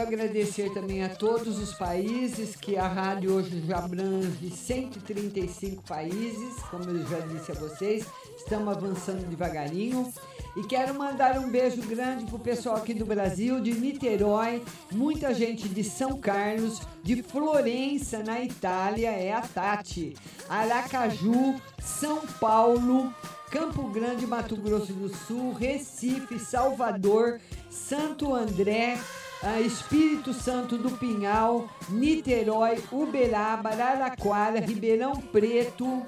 agradecer também a todos os países que a rádio hoje já abrange 135 países, como eu já disse a vocês. Estamos avançando devagarinho. E quero mandar um beijo grande pro pessoal aqui do Brasil, de Niterói, muita gente de São Carlos, de Florença, na Itália, é a Tati. Aracaju, São Paulo, Campo Grande, Mato Grosso do Sul, Recife, Salvador, Santo André, Espírito Santo do Pinhal, Niterói, Uberaba, Araraquara, Ribeirão Preto,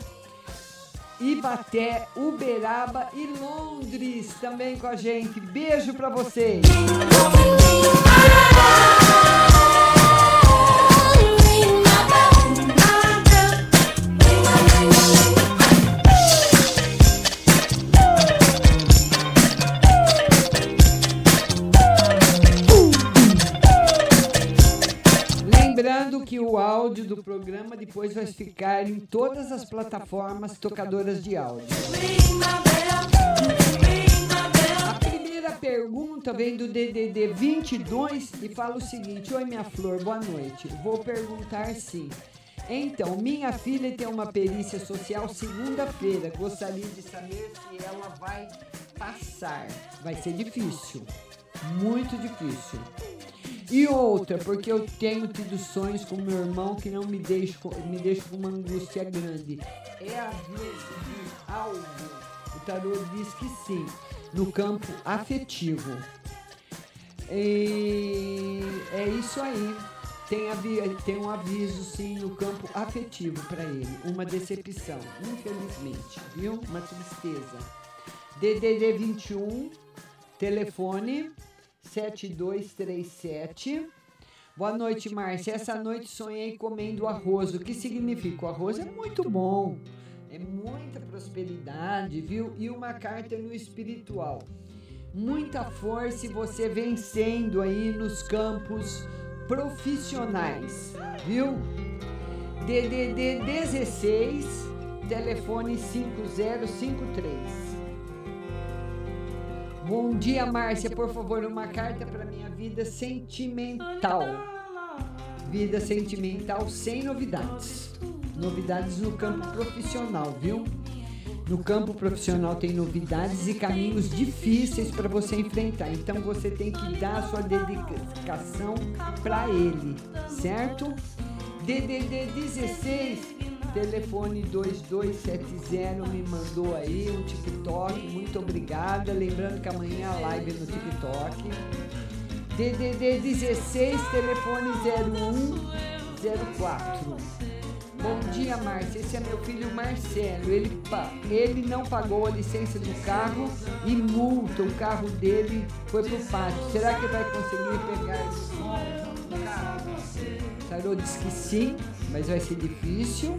Ibaté, Uberaba e Londres também com a gente. Beijo pra vocês. Que o áudio do programa depois vai ficar em todas as plataformas tocadoras de áudio. A primeira pergunta vem do DDD 22 e fala o seguinte: Oi, minha flor, boa noite. Vou perguntar sim. Então, minha filha tem uma perícia social segunda-feira. Gostaria de saber se ela vai passar. Vai ser difícil, muito difícil. E outra, porque eu tenho tido sonhos com meu irmão que não me deixam, me deixam com uma angústia grande. É a vez de algo. O tarô diz que sim, no campo afetivo. E é isso aí. Tem, tem um aviso, sim, no campo afetivo para ele. Uma decepção, infelizmente, viu? Uma tristeza. DDD 21, telefone 7237. Boa noite, Márcia. Essa noite sonhei comendo arroz. O que significa? O arroz é muito bom. É muita prosperidade, viu? E uma carta no espiritual. Muita força e você vencendo aí nos campos profissionais, viu? DDD 16, telefone 5053. Bom dia, Márcia. Por favor, uma carta para minha vida sentimental. Vida sentimental sem novidades. Novidades no campo profissional, viu? No campo profissional tem novidades e caminhos difíceis para você enfrentar. Então você tem que dar a sua dedicação para ele, certo? DDD 16, telefone 2270 me mandou aí um TikTok. Muito obrigada. Lembrando que amanhã a live é no TikTok. DDD 16, telefone 0104. Bom dia, Márcia. Esse é meu filho Marcelo. Ele, ele não pagou a licença do carro e multa. O carro dele foi pro pátio. Será que vai conseguir pegar o carro? Tarô diz que sim, mas vai ser difícil.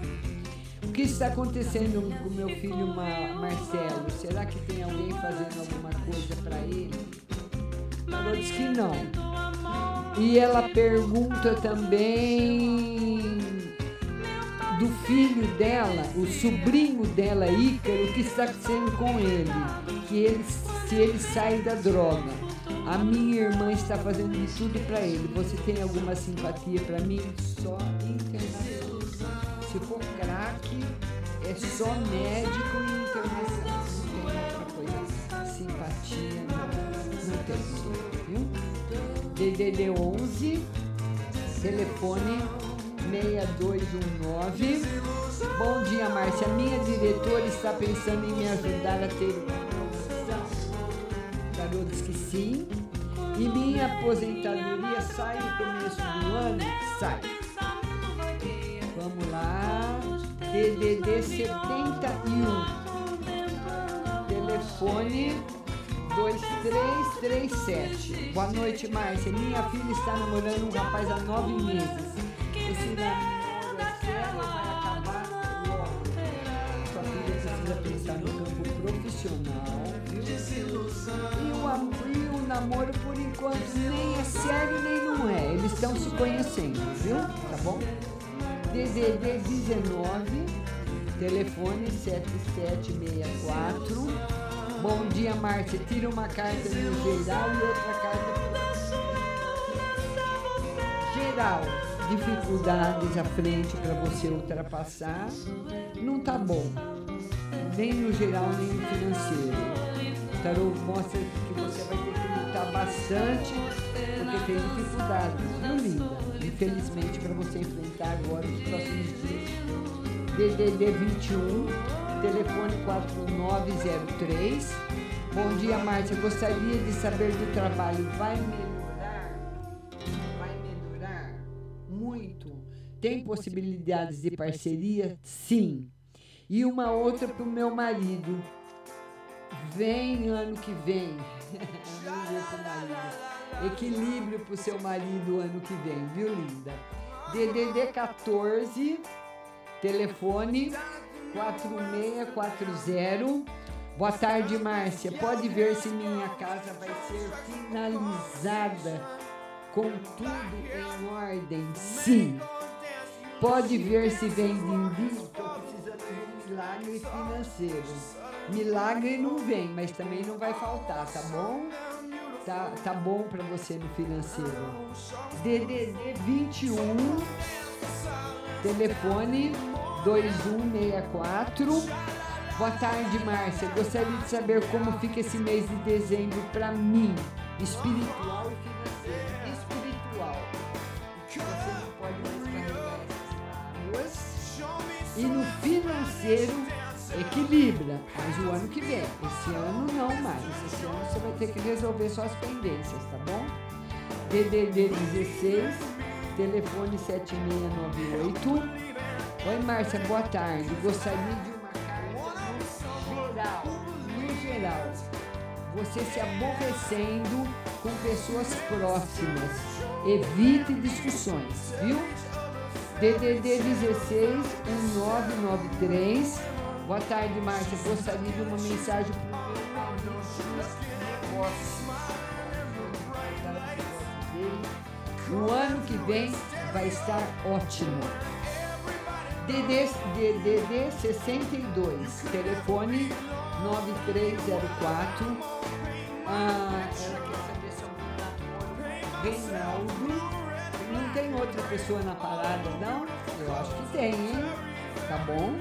O que está acontecendo com meu filho Ma- Marcelo? Será que tem alguém fazendo alguma coisa para ele? Tarô diz que não. E ela pergunta também do filho dela, o sobrinho dela, Ícaro, o que está sendo com ele, que ele, se ele sai da droga. A minha irmã está fazendo de tudo para ele. Você tem alguma simpatia para mim? Só internacional. Se for craque, é só médico e internacional. Não tem outra coisa. Simpatia, não, não tem. Viu? DDD 11, telefone 6219. Bom dia, Márcia. Minha diretora está pensando em me ajudar a ter uma promoção. Diz que sim. E minha aposentadoria sai no começo do ano? Sai. Vamos lá. DDD 71. Telefone 2337. Boa noite, Márcia. Minha filha está namorando um rapaz há nove meses. Esse namoro é vai acabar logo? Sua filha precisa pensar no profissional, viu? E o, am- e o namoro, por enquanto, nem é sério nem não é. Eles estão se conhecendo, viu? Tá bom? DDD 19, telefone 7764. Bom dia, Márcia. Tira uma carta no geral e outra carta geral. Dificuldades à frente para você ultrapassar. Não tá bom. Nem no geral, nem no financeiro. O tarô mostra que você vai ter que lutar bastante porque tem dificuldades, viu, linda? Infelizmente, para você enfrentar agora nos próximos dias. DDD 21, telefone 4903. Bom dia, Márcia. Gostaria de saber do trabalho. Vai melhorar? Vai melhorar? Muito. Tem possibilidades de parceria? Sim. E uma outra para o meu marido. Vem ano que vem. [LAUGHS] Pro. Equilíbrio para o seu marido ano que vem, viu, linda? DDD 14, telefone 4640. Boa tarde, Márcia. Pode ver se minha casa vai ser finalizada com tudo em ordem? Sim. Pode ver se vem precisando de um milagre financeiro. Milagre não vem, mas também não vai faltar, tá bom? Tá, tá bom para você no financeiro. DDD 21, telefone 2164. Boa tarde, Márcia. Gostaria de saber como fica esse mês de dezembro para mim, espiritual e financeiro. Espiritual. Você não pode mais carregar essas águas. E no financeiro, equilibra. Mas o ano que vem. Esse ano não mais. Esse ano você vai ter que resolver suas pendências, tá bom? DDD 16, telefone 7698. Oi, Márcia, boa tarde. Gostaria de uma carta no geral. No geral. Você se aborrecendo com pessoas próximas. Evite discussões, viu? DDD 16 1993. Boa tarde, Márcia. Gostaria de uma mensagem para o meu amigo. No ano que vem vai estar ótimo. DD, DDD 62, telefone 9304. Ah, ela quer saber sobre o Reinaldo. Tem outra pessoa na parada, não? Eu acho que tem, hein? Tá bom?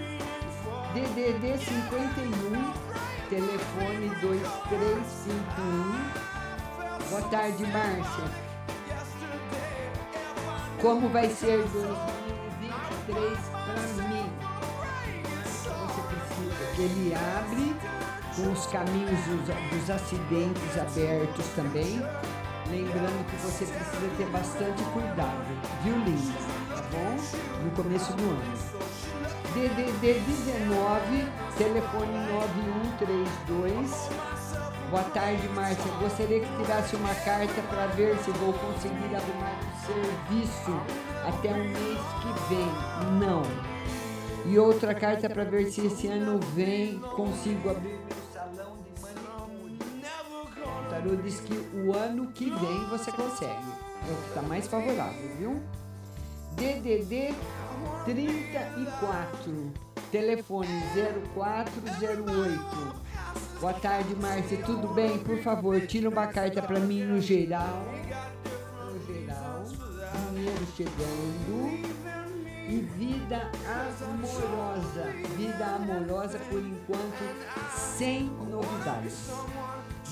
DDD 51, telefone 2351. Boa tarde, Márcia. Como vai ser 2023 para mim? Você precisa que ele abre com os caminhos dos, dos acidentes abertos também. Lembrando que você precisa ter bastante cuidado, viu, Linda? Tá bom? No começo do ano. DDD 19, telefone 9132. Boa tarde, Márcia. Gostaria que tirasse uma carta para ver se vou conseguir arrumar um serviço até o mês que vem. Não. E outra carta para ver se esse ano vem consigo abrir tarô diz que o ano que vem você consegue. É o que está mais favorável, viu? DDD 34, telefone 0408. Boa tarde, Márcia. Tudo bem? Por favor, tira uma carta para mim no geral. No geral. Dinheiro chegando. E vida amorosa. Vida amorosa, por enquanto, sem novidades.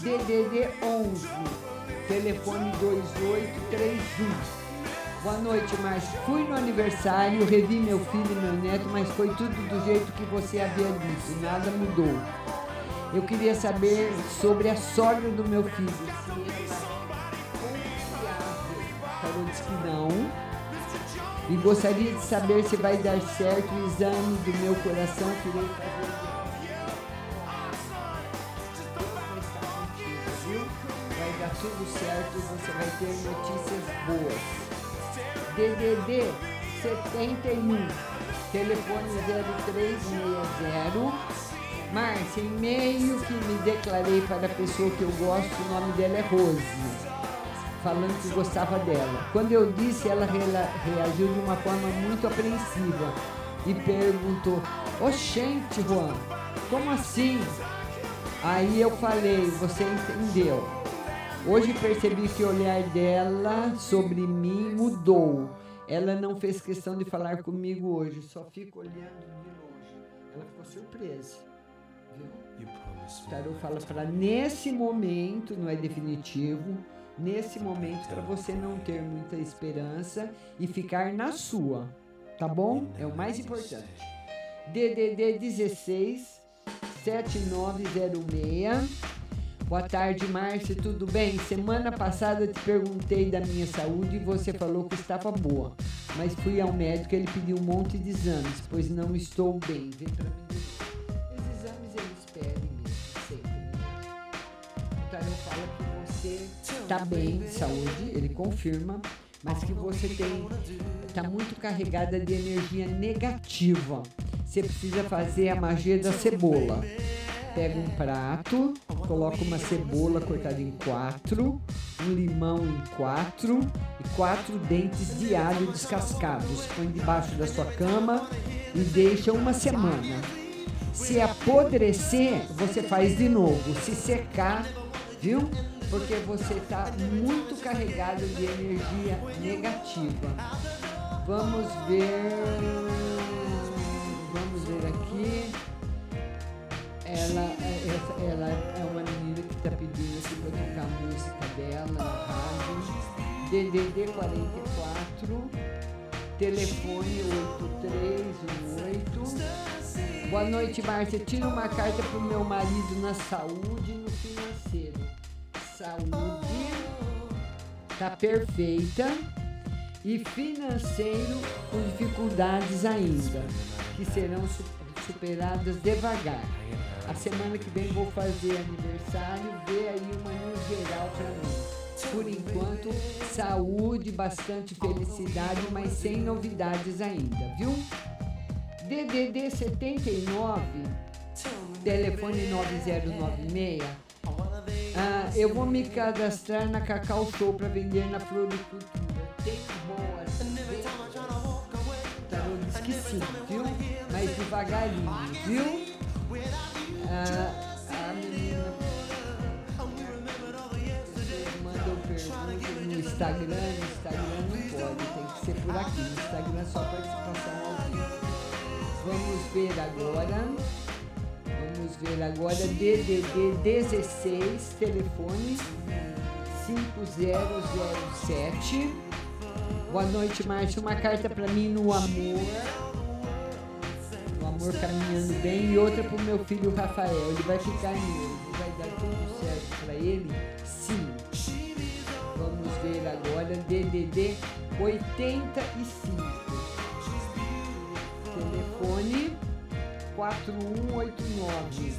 DDD 11, telefone 2831. Boa noite, Márcio. Fui no aniversário, revi meu filho e meu neto, mas foi tudo do jeito que você havia dito, nada mudou. Eu queria saber sobre a sogra do meu filho. Se é disse que não. E gostaria de saber se vai dar certo o exame do meu coração fazer. Tudo certo e você vai ter notícias boas. DDD 71, telefone 0360. Márcia, e-mail que me declarei para a pessoa que eu gosto, o nome dela é Rose, falando que gostava dela. Quando eu disse, ela reagiu de uma forma muito apreensiva e perguntou: Oxente, Juan, como assim? Aí eu falei: Você entendeu? Hoje percebi que o olhar dela sobre mim mudou. Ela não fez questão de falar comigo hoje, só fica olhando de longe. Ela ficou surpresa. Viu? O tarô fala para nesse momento, não é definitivo, nesse momento para você não ter muita esperança e ficar na sua, tá bom? É o mais importante. DDD 16 7906 Boa tarde, Márcia, tudo bem? Semana passada te perguntei da minha saúde e você falou que estava boa. Mas fui ao médico e ele pediu um monte de exames, pois não estou bem. Vem pra mim. Os exames eles pedem mesmo, sempre. né? O tarô fala que você está bem de saúde, ele confirma, mas que você tem está muito carregada de energia negativa. Você precisa fazer a magia da cebola. Pega um prato, coloca uma cebola cortada em quatro, um limão em quatro e quatro dentes de alho descascados. Põe debaixo da sua cama e deixa uma semana. Se apodrecer, você faz de novo. Se secar, viu? Porque você está muito carregado de energia negativa. Vamos ver. Vamos ver aqui. Ela, essa- ela é uma menina que está pedindo aqui para tocar a música dela na rádio. DDD 44, telefone 8318. Boa noite, Márcia. Tira uma carta para o meu marido na saúde e no financeiro. Saúde tá perfeita e financeiro com dificuldades ainda, que serão su- superadas devagar. A semana que vem vou fazer aniversário, vê aí uma no geral para mim. Por enquanto, saúde, bastante felicidade, mas sem novidades ainda, viu? DDD 79, telefone 9096. Ah, eu vou me cadastrar na Cacau Show para vender na floricultura. Tem boas vendas. O tarô diz devagarinho, viu? Ah, a menina mandou pergunta no Instagram, no Instagram não pode, tem que ser por aqui, no Instagram é só participação ao vivo. Vamos ver agora. Vamos ver agora DDD 16, telefone 5007. Boa noite, Márcio. Uma carta para mim no amor. O amor caminhando bem. E outra pro meu filho Rafael. Ele vai ficar nele. Vai dar tudo certo para ele? Sim. Vamos ver agora. DDD 85. Telefone 4189.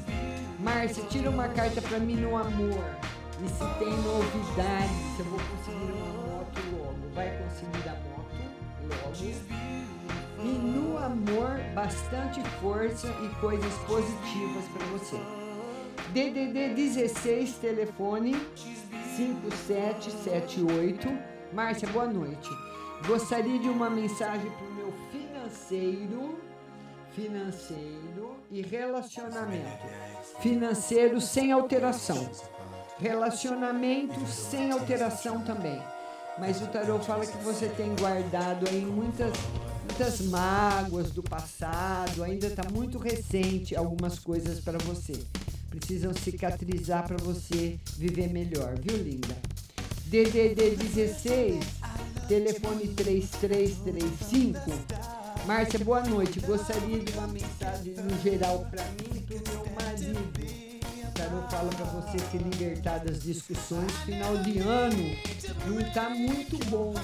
Márcia, tira uma carta para mim no amor. E se tem novidades, eu vou conseguir uma moto logo. Vai conseguir a moto logo. E no amor, bastante força e coisas positivas para você. DDD 16, telefone 5778. Márcia, boa noite. Gostaria de uma mensagem para o meu financeiro, financeiro e relacionamento. Financeiro sem alteração. Relacionamento sem alteração também. Mas o tarô fala que você tem guardado aí muitas muitas mágoas do passado, ainda está muito recente algumas coisas para você. Precisam cicatrizar para você viver melhor, viu, linda? DDD 16, telefone 3335. Márcia, boa noite. Gostaria de uma mensagem no geral para mim e para meu marido. O tarô fala para você se libertar das discussões. Final de ano não está muito bom.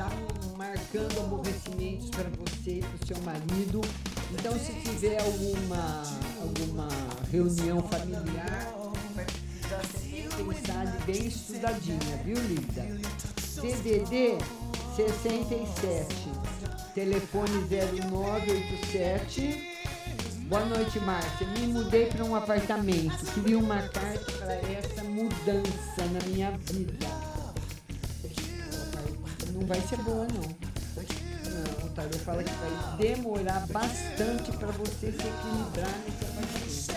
Tá marcando aborrecimentos para você e para o seu marido. Então, se tiver alguma, alguma reunião familiar, pensar de bem estudadinha, viu, linda? DDD 67, telefone 0987. Boa noite, Márcia. Me mudei para um apartamento. Queria uma carta para essa mudança na minha vida. Não vai ser boa, não. O tarô fala que vai demorar bastante para você se equilibrar nesse apartamento.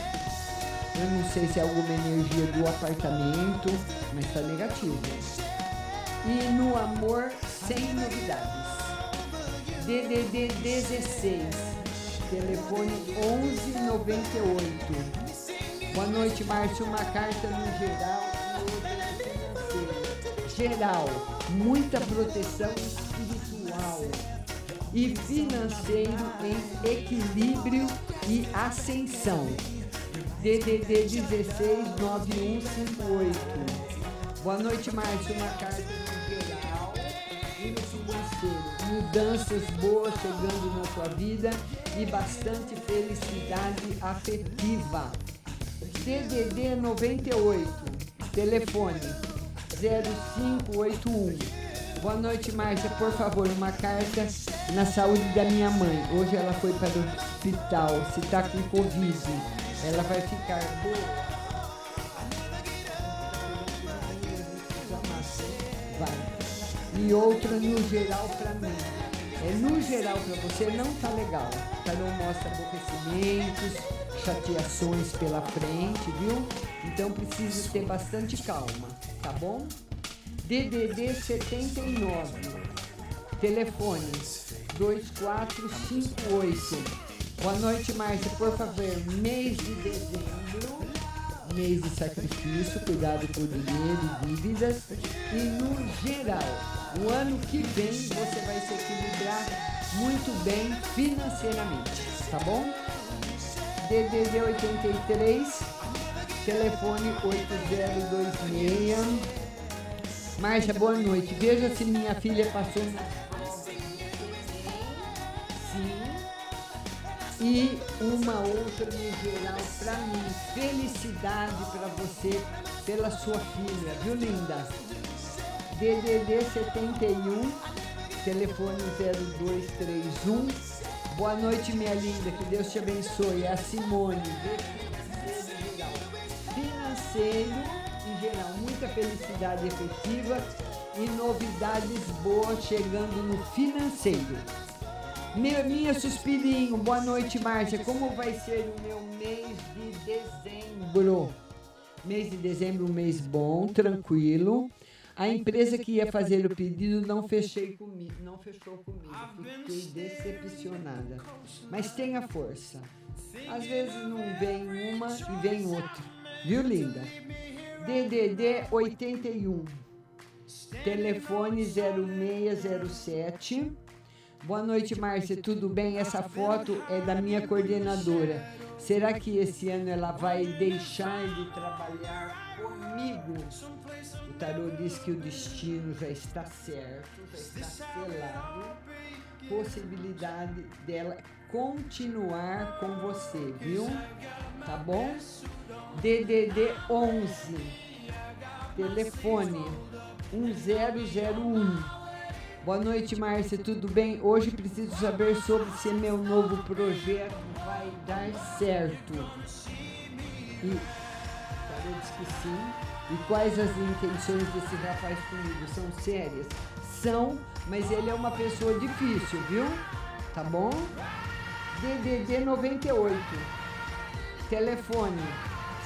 Eu não sei se é alguma energia do apartamento, mas tá negativo. E no amor, sem novidades. DDD 16, telefone 1198. Boa noite, Márcio. Uma carta no geral geral, muita proteção espiritual e financeiro em equilíbrio e ascensão. DDD 16 9158. Boa noite, Márcio. Uma carta geral e no financeiro. Mudanças boas chegando na sua vida e bastante felicidade afetiva. DDD 98. Telefone 0581. Boa noite, Márcia. Por favor, uma carta na saúde da minha mãe. Hoje ela foi para o hospital. Se está com Covid, ela vai ficar boa. E outra no geral para mim. É no geral para você não tá legal. Tá não mostra aborrecimentos, chateações pela frente, viu? Então precisa ter bastante calma, tá bom? DDD 79. Telefone 2458. Boa noite, Márcia. Por favor, mês de dezembro, mês de sacrifício, cuidado com o dinheiro e dívidas. E no geral, o ano que vem você vai se equilibrar muito bem financeiramente, tá bom? DDD 83, telefone 8026. Márcia, boa noite. Veja se minha filha passou na e uma outra no geral para mim. Felicidade para você pela sua filha, viu linda? DDD 71, telefone 0231. Boa noite, minha linda, que Deus te abençoe. É a Simone. Financeiro em geral, muita felicidade efetiva e novidades boas chegando no financeiro. Minha, minha suspirinho, boa noite, Márcia. Como vai ser o meu mês de dezembro? Mês de dezembro, um mês bom, tranquilo. A empresa que ia fazer o pedido não fechei comigo, não fechou comigo. Fiquei decepcionada. Mas tenha força. Às vezes não vem uma e vem outra. Viu, linda? DDD 81. Telefone 0607. Boa noite, Márcia. Tudo bem? Essa foto é da minha coordenadora. Será que esse ano ela vai deixar de trabalhar comigo? O tarô diz que o destino já está certo, já está selado. Possibilidade dela continuar com você, viu? Tá bom? DDD 11. Telefone 1001. Boa noite, Márcia. Tudo bem? Hoje preciso saber sobre se meu novo projeto vai dar certo. E Tarô diz que sim. E quais as intenções desse rapaz comigo? São sérias? São, mas ele é uma pessoa difícil, viu? Tá bom? DDD 98. Telefone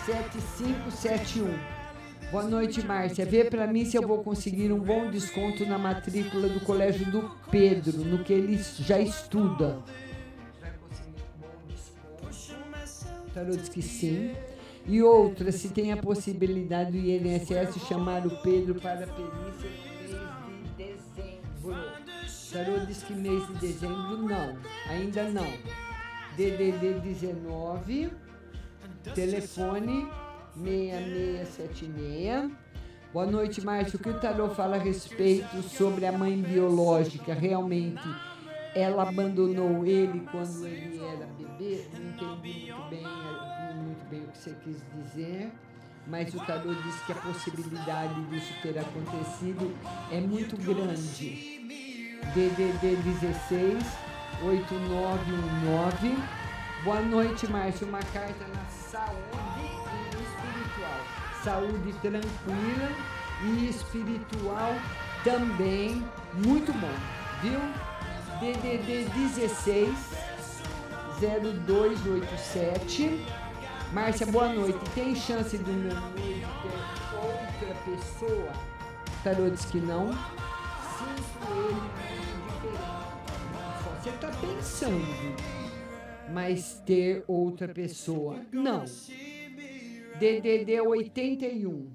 7571. Boa noite, Márcia. Vê pra mim se eu vou conseguir um bom desconto na matrícula do colégio do Pedro, no que ele já estuda. Tarô diz que sim. E outra, se tem a possibilidade do INSS chamar o Pedro para a perícia O tarô diz que mês de dezembro não, ainda não. DDD 19, telefone 6676. Boa noite, Márcio. O que o tarô fala a respeito sobre a mãe biológica? Realmente, ela abandonou ele quando ele era bebê? Não entendi muito bem, muito bem o que você quis dizer. Mas o tarô diz que a possibilidade disso ter acontecido é muito grande. DDD 16 8919. Boa noite, Márcio. Uma carta na saúde e espiritual. Saúde tranquila e espiritual também muito bom, viu? DDD 16 0287. Márcia, boa noite. Tem chance do meu noivo ter outra pessoa? Tarô diz que não. Ele Você está pensando, mas ter outra pessoa? Não. DDD 81.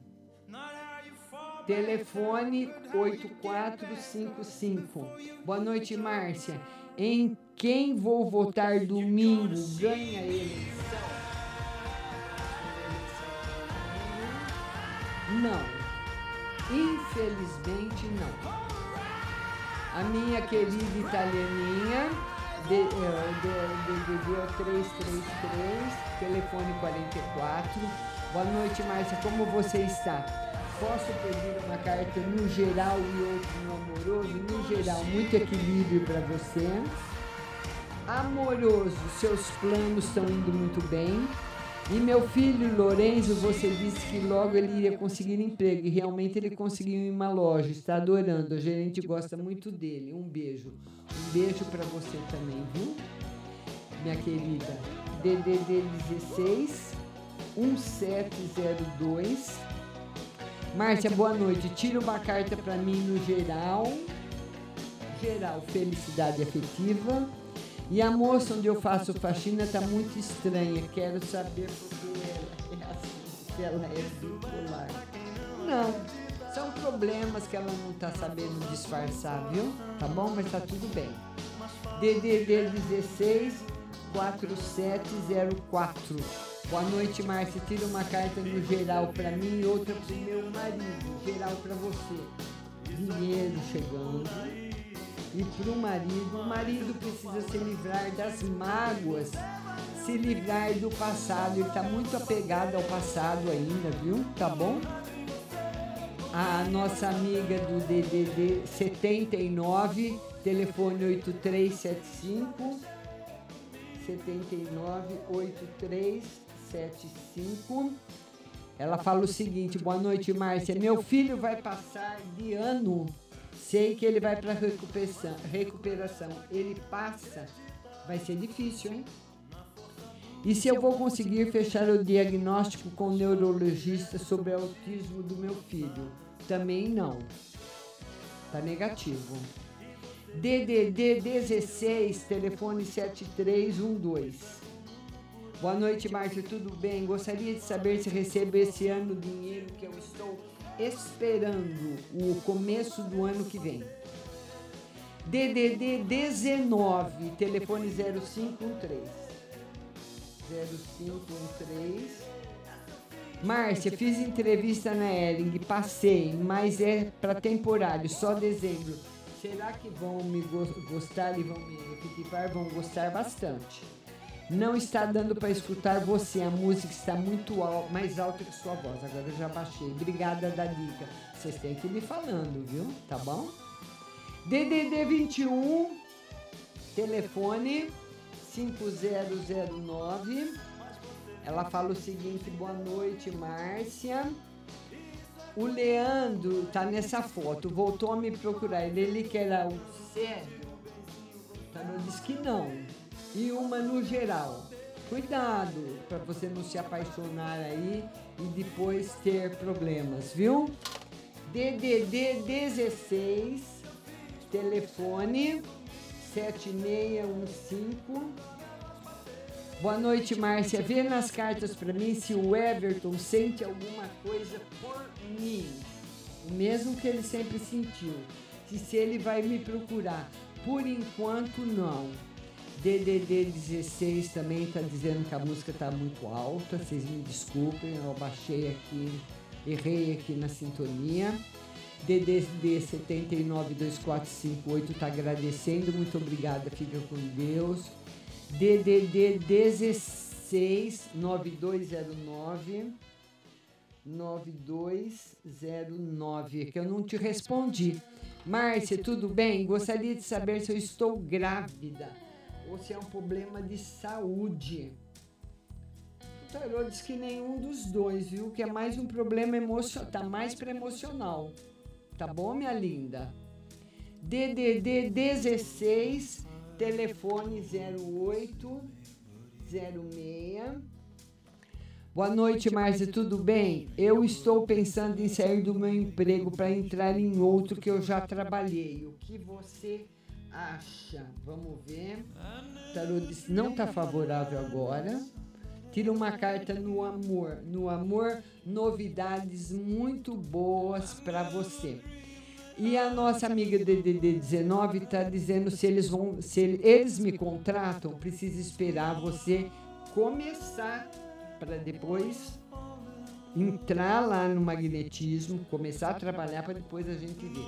Telefone 8455. Boa noite, Márcia. Em quem vou votar domingo? Ganha a eleição? Não. Infelizmente não. A minha querida italianinha, de, de, de 333, telefone 44. Boa noite, Márcia. Como você está? Posso pedir uma carta no geral e outra no amoroso? No geral, muito equilíbrio para você. Amoroso, seus planos estão indo muito bem. E meu filho Lorenzo, você disse que logo ele iria conseguir emprego. E realmente ele conseguiu em uma loja. Está adorando. A gerente gosta muito dele. Um beijo. Um beijo para você também, viu? Minha querida. DDD 16 1702. Márcia, boa noite. Tira uma carta para mim no geral. Geral, felicidade afetiva. E a moça onde eu faço faxina tá muito estranha. Quero saber porque ela é assim, se ela é bipolar. Não, são problemas que ela não tá sabendo disfarçar, viu? Tá bom? Mas tá tudo bem. DDD 16 4704. Boa noite, Márcia. Tira uma carta no geral para mim e outra pro meu marido. Geral para você. Dinheiro chegando. E pro marido, o marido precisa se livrar das mágoas, se livrar do passado. Ele tá muito apegado ao passado ainda, viu? Tá bom? A nossa amiga do DDD 79, telefone 8375 79 8375. Ela fala o seguinte: Boa noite, Márcia. Meu filho vai passar de ano. Sei que ele vai para recuperação, recuperação. Ele passa. Vai ser difícil, hein? E se eu vou conseguir fechar o diagnóstico com o neurologista sobre autismo do meu filho? Também não. Tá negativo. DDD 16, telefone 7312. Boa noite, Márcia, tudo bem? Gostaria de saber se recebo esse ano o dinheiro que eu estou esperando o começo do ano que vem. DDD 19, telefone 0513. 0513. Márcia, fiz entrevista na Ering, passei, mas é para temporário, só dezembro. Será que vão me gos- gostar e vão me efetivar? Vão gostar bastante. Não está dando para escutar você, a música está muito al- mais alta que sua voz. Agora eu já baixei. Obrigada da dica. Vocês têm que ir me falando, viu? Tá bom? DDD 21, telefone 5009. Ela fala o seguinte: boa noite, Márcia. O Leandro tá nessa foto, voltou a me procurar. Ele, ele que era o sério. Tarô diz que não. E uma no geral. Cuidado para você não se apaixonar aí e depois ter problemas, viu? DDD 16, telefone 7615. Boa noite, Márcia. Vê nas cartas para mim se o Everton sente alguma coisa por mim. O mesmo que ele sempre sentiu. Se, se ele vai me procurar. Por enquanto, não. DDD 16 também está dizendo que a música está muito alta. Vocês me desculpem, eu baixei aqui, errei aqui na sintonia. DDD 792458 está agradecendo. Muito obrigada, fica com Deus. DDD 16 9209 9209 que eu não te respondi. Márcia, tudo bem? Gostaria de saber se eu estou grávida ou se é um problema de saúde. O tarô diz que nenhum dos dois, viu? Que é mais um problema emocional, tá mais para emocional. Tá bom, minha linda? DDD 16 telefone 0806. Boa noite, Márcia, tudo bem? Eu estou pensando em sair do meu emprego para entrar em outro que eu já trabalhei. O que você acha? Vamos ver. Tarô disse não está favorável agora. Tira uma carta no amor. No amor, novidades muito boas para você. E a nossa amiga DDD19 está dizendo se eles vão, se ele- eles me contratam, precisa esperar você começar para depois entrar lá no magnetismo, começar a trabalhar para depois a gente ver.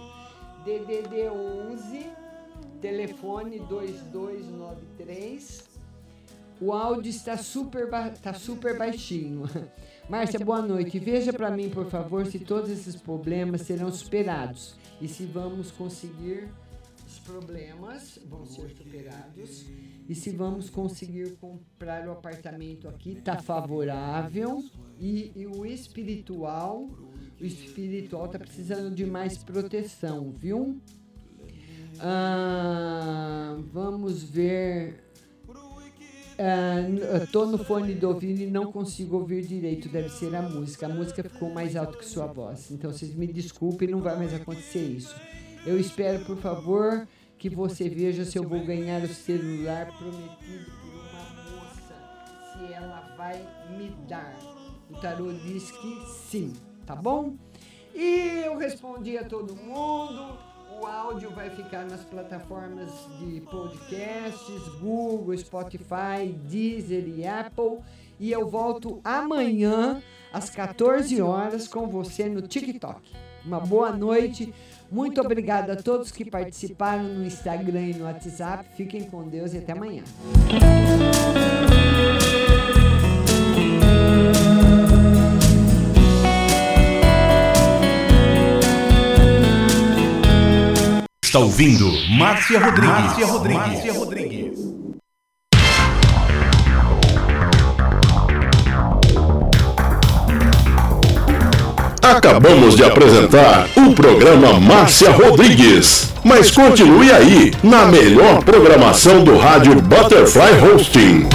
DDD 11, telefone 2293. O áudio está super, tá super baixinho. [LAUGHS] Márcia, boa noite. Veja para mim, por favor, se todos esses problemas serão superados e se vamos conseguir os problemas vão ser superados e se vamos conseguir comprar o apartamento aqui tá favorável e, e o espiritual o espiritual tá precisando de mais proteção viu Ah, vamos ver ah, tô no fone do ouvido e não consigo ouvir direito. Deve ser a música. A música ficou mais alta que sua voz. Então vocês me desculpem, não vai mais acontecer isso. Eu espero, por favor, que você veja se eu vou ganhar o celular prometido por uma moça. Se ela vai me dar. O tarô diz que sim, tá bom? E eu respondi a todo mundo. O áudio vai ficar nas plataformas de podcasts, Google, Spotify, Deezer e Apple. E eu volto amanhã às 14 horas com você no TikTok. Uma boa noite. Muito obrigada a todos que participaram no Instagram e no WhatsApp. Fiquem com Deus e até amanhã. Está ouvindo Márcia Rodrigues. Márcia Rodrigues. Márcia Rodrigues. Acabamos de apresentar o programa Márcia Rodrigues. Mas continue aí, na melhor programação do rádio Butterfly Hosting.